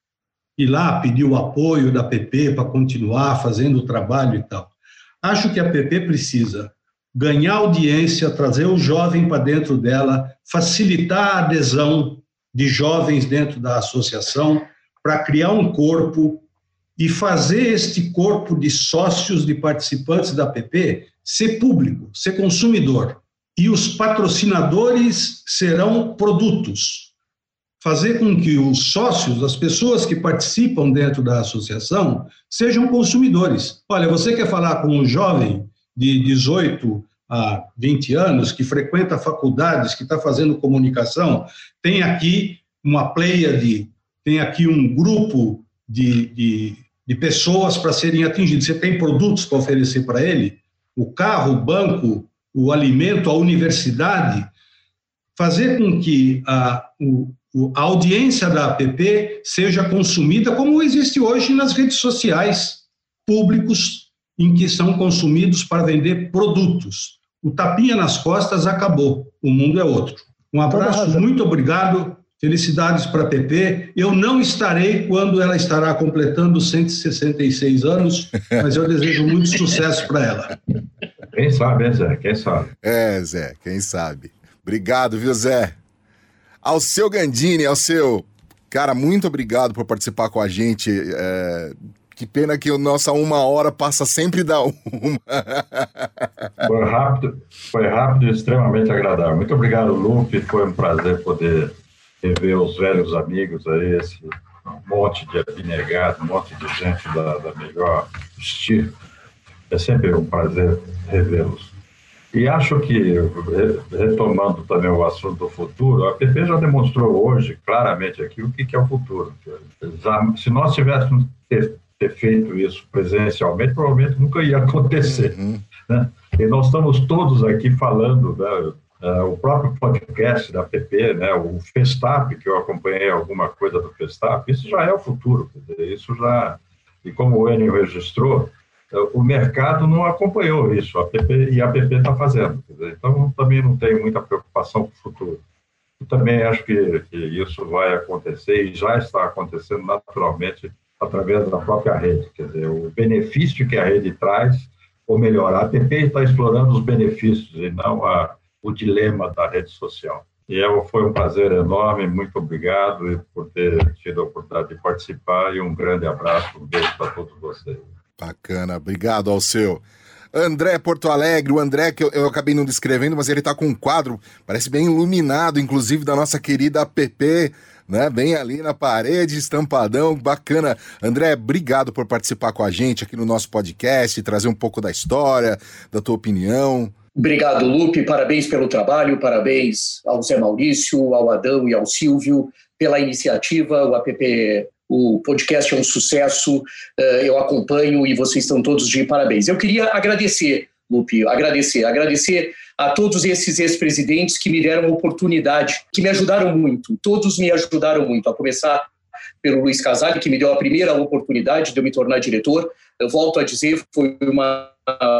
Ir lá pedir o apoio da PP para continuar fazendo o trabalho e tal. Acho que a PP precisa ganhar audiência, trazer o jovem para dentro dela, facilitar a adesão de jovens dentro da associação, para criar um corpo e fazer este corpo de sócios, de participantes da PP, ser público, ser consumidor. E os patrocinadores serão produtos. Fazer com que os sócios, as pessoas que participam dentro da associação, sejam consumidores. Olha, você quer falar com um jovem de 18 a 20 anos, que frequenta faculdades, que está fazendo comunicação, tem aqui uma pleia de tem aqui um grupo de, de, de pessoas para serem atingidas. Você tem produtos para oferecer para ele? O carro, o banco, o alimento, a universidade. Fazer com que a, o, a audiência da APP seja consumida como existe hoje nas redes sociais públicos em que são consumidos para vender produtos. o tapinha nas costas acabou, o mundo é outro. Um abraço, muito obrigado, felicidades para a PP. Eu não estarei quando ela estará completando 166 anos, mas eu desejo muito sucesso para ela. Quem sabe, hein, Zé? Quem sabe? É, Zé, quem sabe. Obrigado, viu, Zé? Ao seu Gandini, ao seu. Cara, muito obrigado por participar com a gente. É... Que pena que a nossa uma hora passa sempre da uma. Foi rápido, foi rápido e extremamente agradável. Muito obrigado, Lupe. Foi um prazer poder rever os velhos amigos aí, esse monte de abnegado, um monte de gente da, da melhor estilo. É sempre um prazer revê-los. E acho que, retomando também o assunto do futuro, a PP já demonstrou hoje claramente aqui o que é o futuro. Se nós tivéssemos ter, ter feito isso presencialmente, provavelmente nunca ia acontecer. Uhum. Né? E nós estamos todos aqui falando, né? Uh, o próprio podcast da PP, né, o Festap, que eu acompanhei alguma coisa do Festap, isso já é o futuro, isso já, e como o Enio registrou, o mercado não acompanhou isso, a PP, e a PP está fazendo. Dizer, então, também não tenho muita preocupação com o futuro. Eu também acho que, que, isso vai acontecer e já está acontecendo naturalmente através da própria rede. Quer dizer, o benefício que a rede traz, ou melhor, a PP está explorando os benefícios e não a, o dilema da rede social. E é, foi um prazer enorme, muito obrigado por ter tido a oportunidade de participar e um grande abraço, um beijo para todos vocês. Bacana, obrigado ao seu. André Porto Alegre, o André que eu, eu acabei não descrevendo, mas ele está com um quadro, parece bem iluminado, inclusive da nossa querida app, né? Bem ali na parede, estampadão, bacana. André, obrigado por participar com a gente aqui no nosso podcast, trazer um pouco da história, da tua opinião. Obrigado, Lupe, parabéns pelo trabalho, parabéns ao Zé Maurício, ao Adão e ao Silvio pela iniciativa, o app o podcast é um sucesso, eh, eu acompanho e vocês estão todos de parabéns. Eu queria agradecer, Lupe, agradecer, agradecer a todos esses ex-presidentes que me deram oportunidade, que me ajudaram muito, todos me ajudaram muito, a começar pelo Luiz Casale, que me deu a primeira oportunidade de eu me tornar diretor. Eu volto a dizer, foi uma,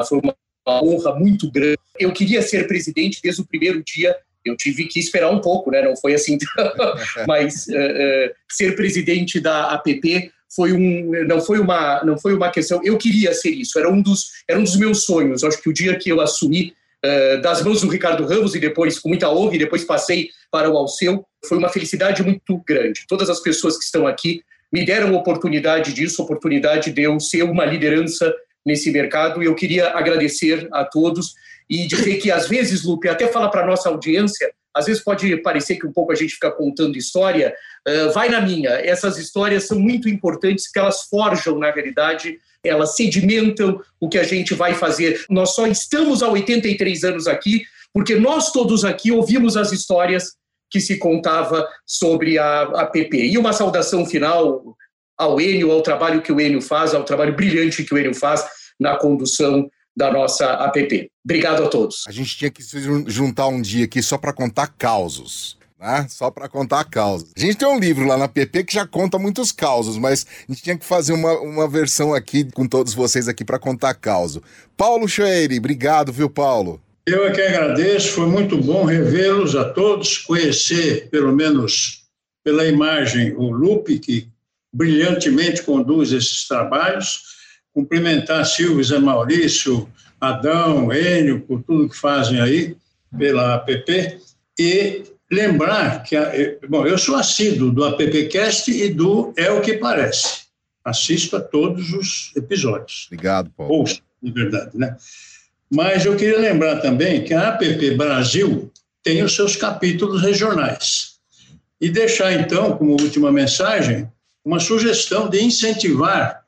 foi uma honra muito grande. Eu queria ser presidente desde o primeiro dia eu tive que esperar um pouco, né? Não foi assim, mas uh, uh, ser presidente da APP foi um, não foi uma, não foi uma questão. Eu queria ser isso. Era um dos, era um dos meus sonhos. Acho que o dia que eu assumi uh, das mãos do Ricardo Ramos e depois com muita honra e depois passei para o Alceu, foi uma felicidade muito grande. Todas as pessoas que estão aqui me deram oportunidade disso, oportunidade de eu ser uma liderança nesse mercado. Eu queria agradecer a todos e dizer que, às vezes, Lupe, até falar para a nossa audiência, às vezes pode parecer que um pouco a gente fica contando história, uh, vai na minha. Essas histórias são muito importantes, porque elas forjam, na realidade, elas sedimentam o que a gente vai fazer. Nós só estamos há 83 anos aqui, porque nós todos aqui ouvimos as histórias que se contava sobre a, a PP. E uma saudação final ao Enio, ao trabalho que o Enio faz, ao trabalho brilhante que o Enio faz na condução da nossa app. Obrigado a todos. A gente tinha que se juntar um dia aqui só para contar causos. Né? Só para contar causos. A gente tem um livro lá na PP que já conta muitos causos, mas a gente tinha que fazer uma, uma versão aqui com todos vocês aqui para contar causo. Paulo Choeire, obrigado, viu, Paulo? Eu é que agradeço, foi muito bom revê-los a todos, conhecer, pelo menos pela imagem, o Lupe, que brilhantemente conduz esses trabalhos cumprimentar Silvio Zé Maurício, Adão, Enio, por tudo que fazem aí pela APP e lembrar que, bom, eu sou assíduo do AppCast e do É o que Parece. Assisto a todos os episódios. Obrigado, Paulo. Ouço, de verdade, né? Mas eu queria lembrar também que a APP Brasil tem os seus capítulos regionais. E deixar, então, como última mensagem, uma sugestão de incentivar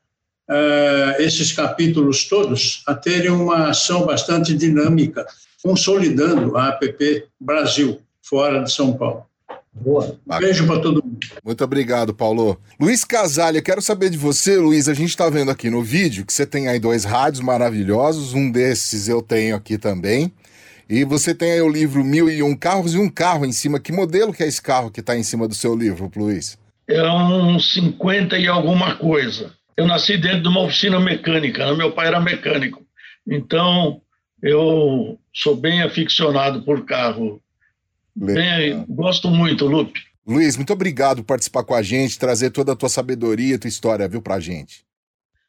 uh, esses capítulos todos a terem uma ação bastante dinâmica, consolidando a APP Brasil, fora de São Paulo. Boa. Beijo para todo mundo. Muito obrigado, Paulo. Luiz Casalho, eu quero saber de você, Luiz. A gente está vendo aqui no vídeo que você tem aí dois rádios maravilhosos. Um desses eu tenho aqui também. E você tem aí o livro Mil e Um Carros e um carro em cima. Que modelo que é esse carro que está em cima do seu livro, Luiz? É um 50 e alguma coisa eu nasci dentro de uma oficina mecânica, né? meu pai era mecânico. Então, Eu sou bem aficionado por carro. Bem, gosto muito, Lupe. Luiz, muito obrigado por participar com a gente, trazer toda a tua sabedoria, tua história, viu, pra gente.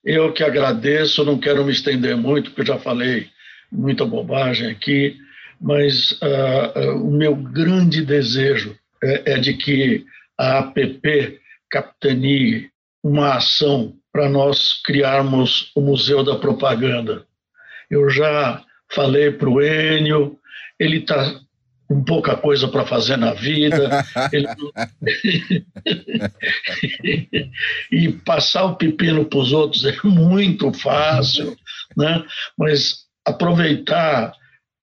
Eu que agradeço, não quero me estender muito, porque já falei muita bobagem aqui, mas uh, uh, o meu grande desejo é, é de que a APP capitanie uma ação para nós criarmos o Museu da Propaganda. Eu já falei para o Enio, ele está com pouca coisa para fazer na vida. Ele... e passar o pepino para os outros é muito fácil, né? mas aproveitar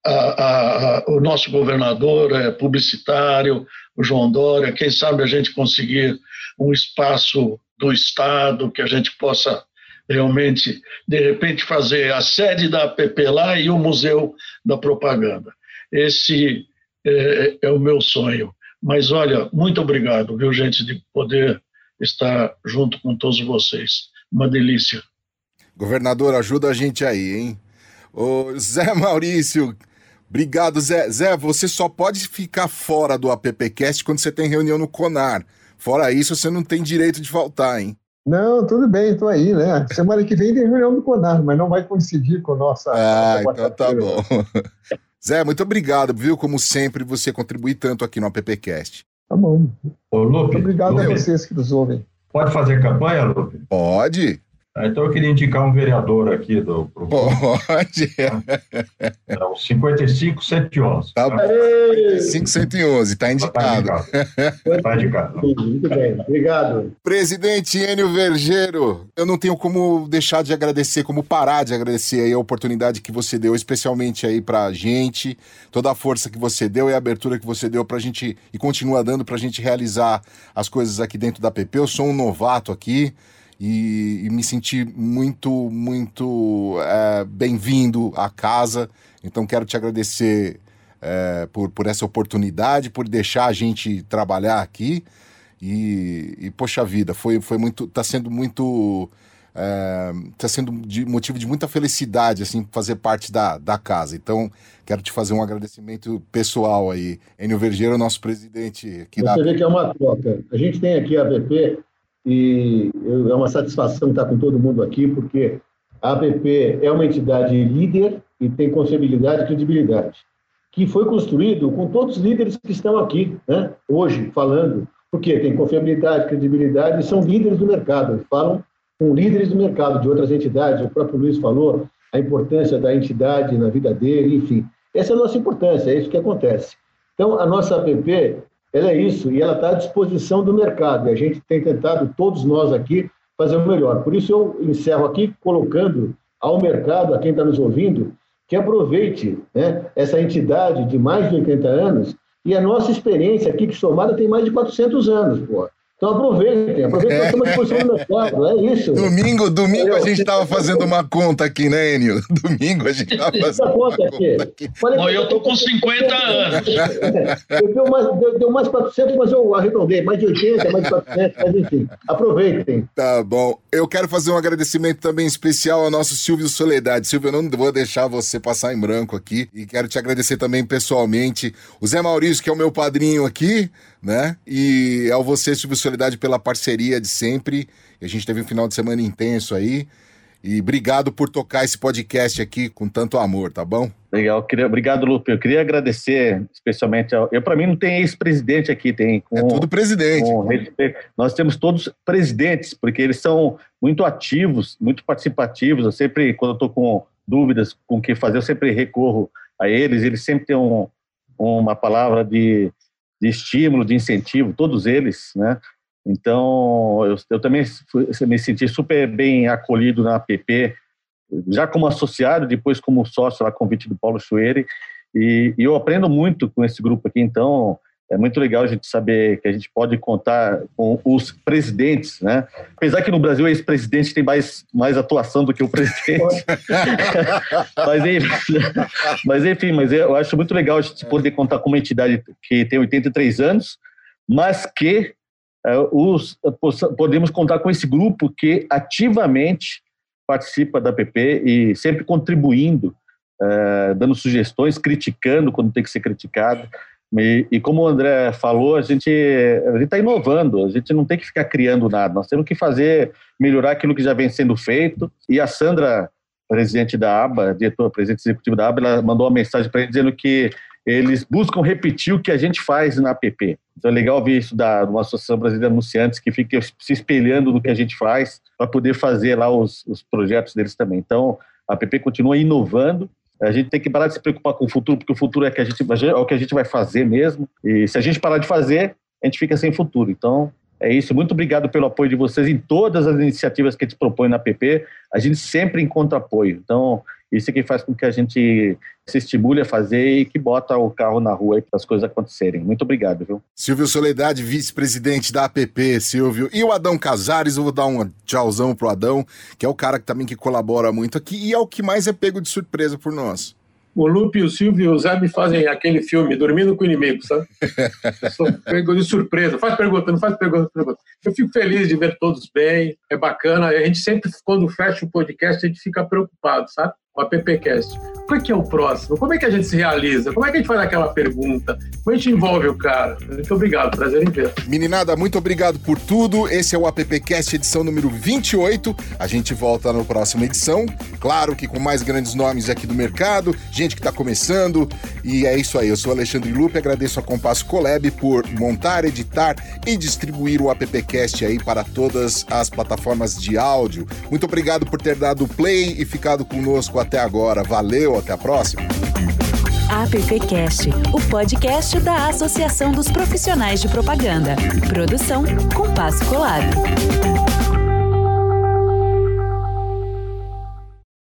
a, a, a, o nosso governador é publicitário, o João Dória, quem sabe a gente conseguir um espaço do Estado que a gente possa realmente, de repente, fazer a sede da APP lá e o Museu da Propaganda. Esse é, é o meu sonho. Mas olha, muito obrigado, viu, gente, de poder estar junto com todos vocês. Uma delícia. Governador, ajuda a gente aí, hein? Ô, Zé Maurício, obrigado, Zé. Zé, você só pode ficar fora do AppCast quando você tem reunião no Conar. Fora isso, você não tem direito de faltar, hein? Não, tudo bem, estou aí, né? Semana que vem tem reunião do Conar, mas não vai coincidir com a nossa. Ah, nossa então tá bom. Zé, muito obrigado, viu? Como sempre, você contribui tanto aqui no AppCast. Tá bom. Ô, Lupe, obrigado Lupe, a vocês que nos ouvem. Pode fazer campanha, Lupe? Pode. Então eu queria indicar um vereador aqui do. Pro... Pode. É o 55 111. Tá bom. 55 111, tá indicado. Tá indicado. Muito bem, obrigado. Presidente Enio Vergeiro, eu não tenho como deixar de agradecer, como parar de agradecer aí a oportunidade que você deu, especialmente aí pra gente, toda a força que você deu e a abertura que você deu pra gente e continua dando pra gente realizar as coisas aqui dentro da PP. Eu sou um novato aqui e, e me senti muito, muito é, bem-vindo à casa. Então quero te agradecer é, por, por essa oportunidade, por deixar a gente trabalhar aqui. E, e poxa vida, foi, foi muito. está sendo muito. está é, sendo de motivo de muita felicidade assim fazer parte da, da casa. Então quero te fazer um agradecimento pessoal aí, Enio Vergeiro, nosso presidente aqui Você da. vê que é uma troca. A gente tem aqui a BP e é uma satisfação estar com todo mundo aqui, porque a APP é uma entidade líder e tem confiabilidade e credibilidade, que foi construído com todos os líderes que estão aqui, né, hoje, falando, porque tem confiabilidade, credibilidade e são líderes do mercado, falam com líderes do mercado de outras entidades, o próprio Luiz falou a importância da entidade na vida dele, enfim. Essa é a nossa importância, é isso que acontece. Então, a nossa APP ela é isso, e ela está à disposição do mercado. E a gente tem tentado, todos nós aqui, fazer o melhor. Por isso eu encerro aqui colocando ao mercado, a quem está nos ouvindo, que aproveite né, essa entidade de mais de 80 anos e a nossa experiência aqui, que somada tem mais de 400 anos. Então aproveitem, aproveitem que estamos disposição do mercado, é isso. Domingo, domingo a gente estava fazendo uma conta aqui, né, Enio? Domingo a gente estava fazendo uma conta aqui. aqui. Bom, eu estou com 50 anos. Deu mais, deu, deu mais 400, mas eu arredondei, mais de 80, mais de 400, mas enfim, aproveitem. Tá bom. Eu quero fazer um agradecimento também especial ao nosso Silvio Soledade. Silvio, eu não vou deixar você passar em branco aqui e quero te agradecer também pessoalmente. O Zé Maurício, que é o meu padrinho aqui, né? E ao você, Silvio Soledade, pela parceria de sempre. A gente teve um final de semana intenso aí. E obrigado por tocar esse podcast aqui com tanto amor, tá bom? Legal, queria, obrigado, Lupe. Eu queria agradecer especialmente ao. Eu, para mim, não tem ex-presidente aqui, tem. Com, é tudo presidente. Com, nós temos todos presidentes, porque eles são muito ativos, muito participativos. Eu sempre, quando eu estou com dúvidas com o que fazer, eu sempre recorro a eles. Eles sempre têm um, uma palavra de, de estímulo, de incentivo, todos eles, né? Então, eu, eu também fui, me senti super bem acolhido na APP, já como associado, depois como sócio lá, convite do Paulo Chueire, e, e eu aprendo muito com esse grupo aqui, então é muito legal a gente saber que a gente pode contar com os presidentes, né? Apesar que no Brasil o ex-presidente tem mais, mais atuação do que o presidente. mas, enfim, mas, enfim, mas eu acho muito legal a gente poder contar com uma entidade que tem 83 anos, mas que uh, os, podemos contar com esse grupo que ativamente participa da PP e sempre contribuindo uh, dando sugestões, criticando quando tem que ser criticado. E, e como o André falou, a gente está inovando, a gente não tem que ficar criando nada, nós temos que fazer, melhorar aquilo que já vem sendo feito. E a Sandra, presidente da ABA, diretor, presidente executivo da ABA, ela mandou uma mensagem para ele dizendo que eles buscam repetir o que a gente faz na APP. Então é legal ver isso da uma Associação Brasileira de Anunciantes que fica se espelhando no que a gente faz para poder fazer lá os, os projetos deles também. Então a APP continua inovando a gente tem que parar de se preocupar com o futuro, porque o futuro é, que a gente, é o que a gente vai fazer mesmo. E se a gente parar de fazer, a gente fica sem futuro. Então, é isso. Muito obrigado pelo apoio de vocês em todas as iniciativas que a gente propõe na PP. A gente sempre encontra apoio. Então, isso é que faz com que a gente se estimule a fazer e que bota o carro na rua para as coisas acontecerem. Muito obrigado, viu? Silvio Soledade, vice-presidente da APP, Silvio. E o Adão Casares, eu vou dar um tchauzão pro Adão, que é o cara que também que colabora muito aqui e é o que mais é pego de surpresa por nós o Lupe, o Silvio e o Zé me fazem aquele filme, Dormindo com o Inimigo, sabe? Eu sou pego de surpresa. Faz pergunta, não faz pergunta, pergunta. Eu fico feliz de ver todos bem, é bacana. A gente sempre, quando fecha o podcast, a gente fica preocupado, sabe? Com a PPcast. Como é que é o próximo? Como é que a gente se realiza? Como é que a gente faz aquela pergunta? Como a gente envolve o cara? Muito obrigado, prazer em ver. Meninada, muito obrigado por tudo. Esse é o AppCast, edição número 28. A gente volta na próxima edição. Claro que com mais grandes nomes aqui do mercado, gente que está começando. E é isso aí. Eu sou Alexandre Lupe, agradeço a Compasso Colab por montar, editar e distribuir o AppCast aí para todas as plataformas de áudio. Muito obrigado por ter dado play e ficado conosco até agora. Valeu! Até a próxima. AppCast, o podcast da Associação dos Profissionais de Propaganda. Produção Compasso Colado.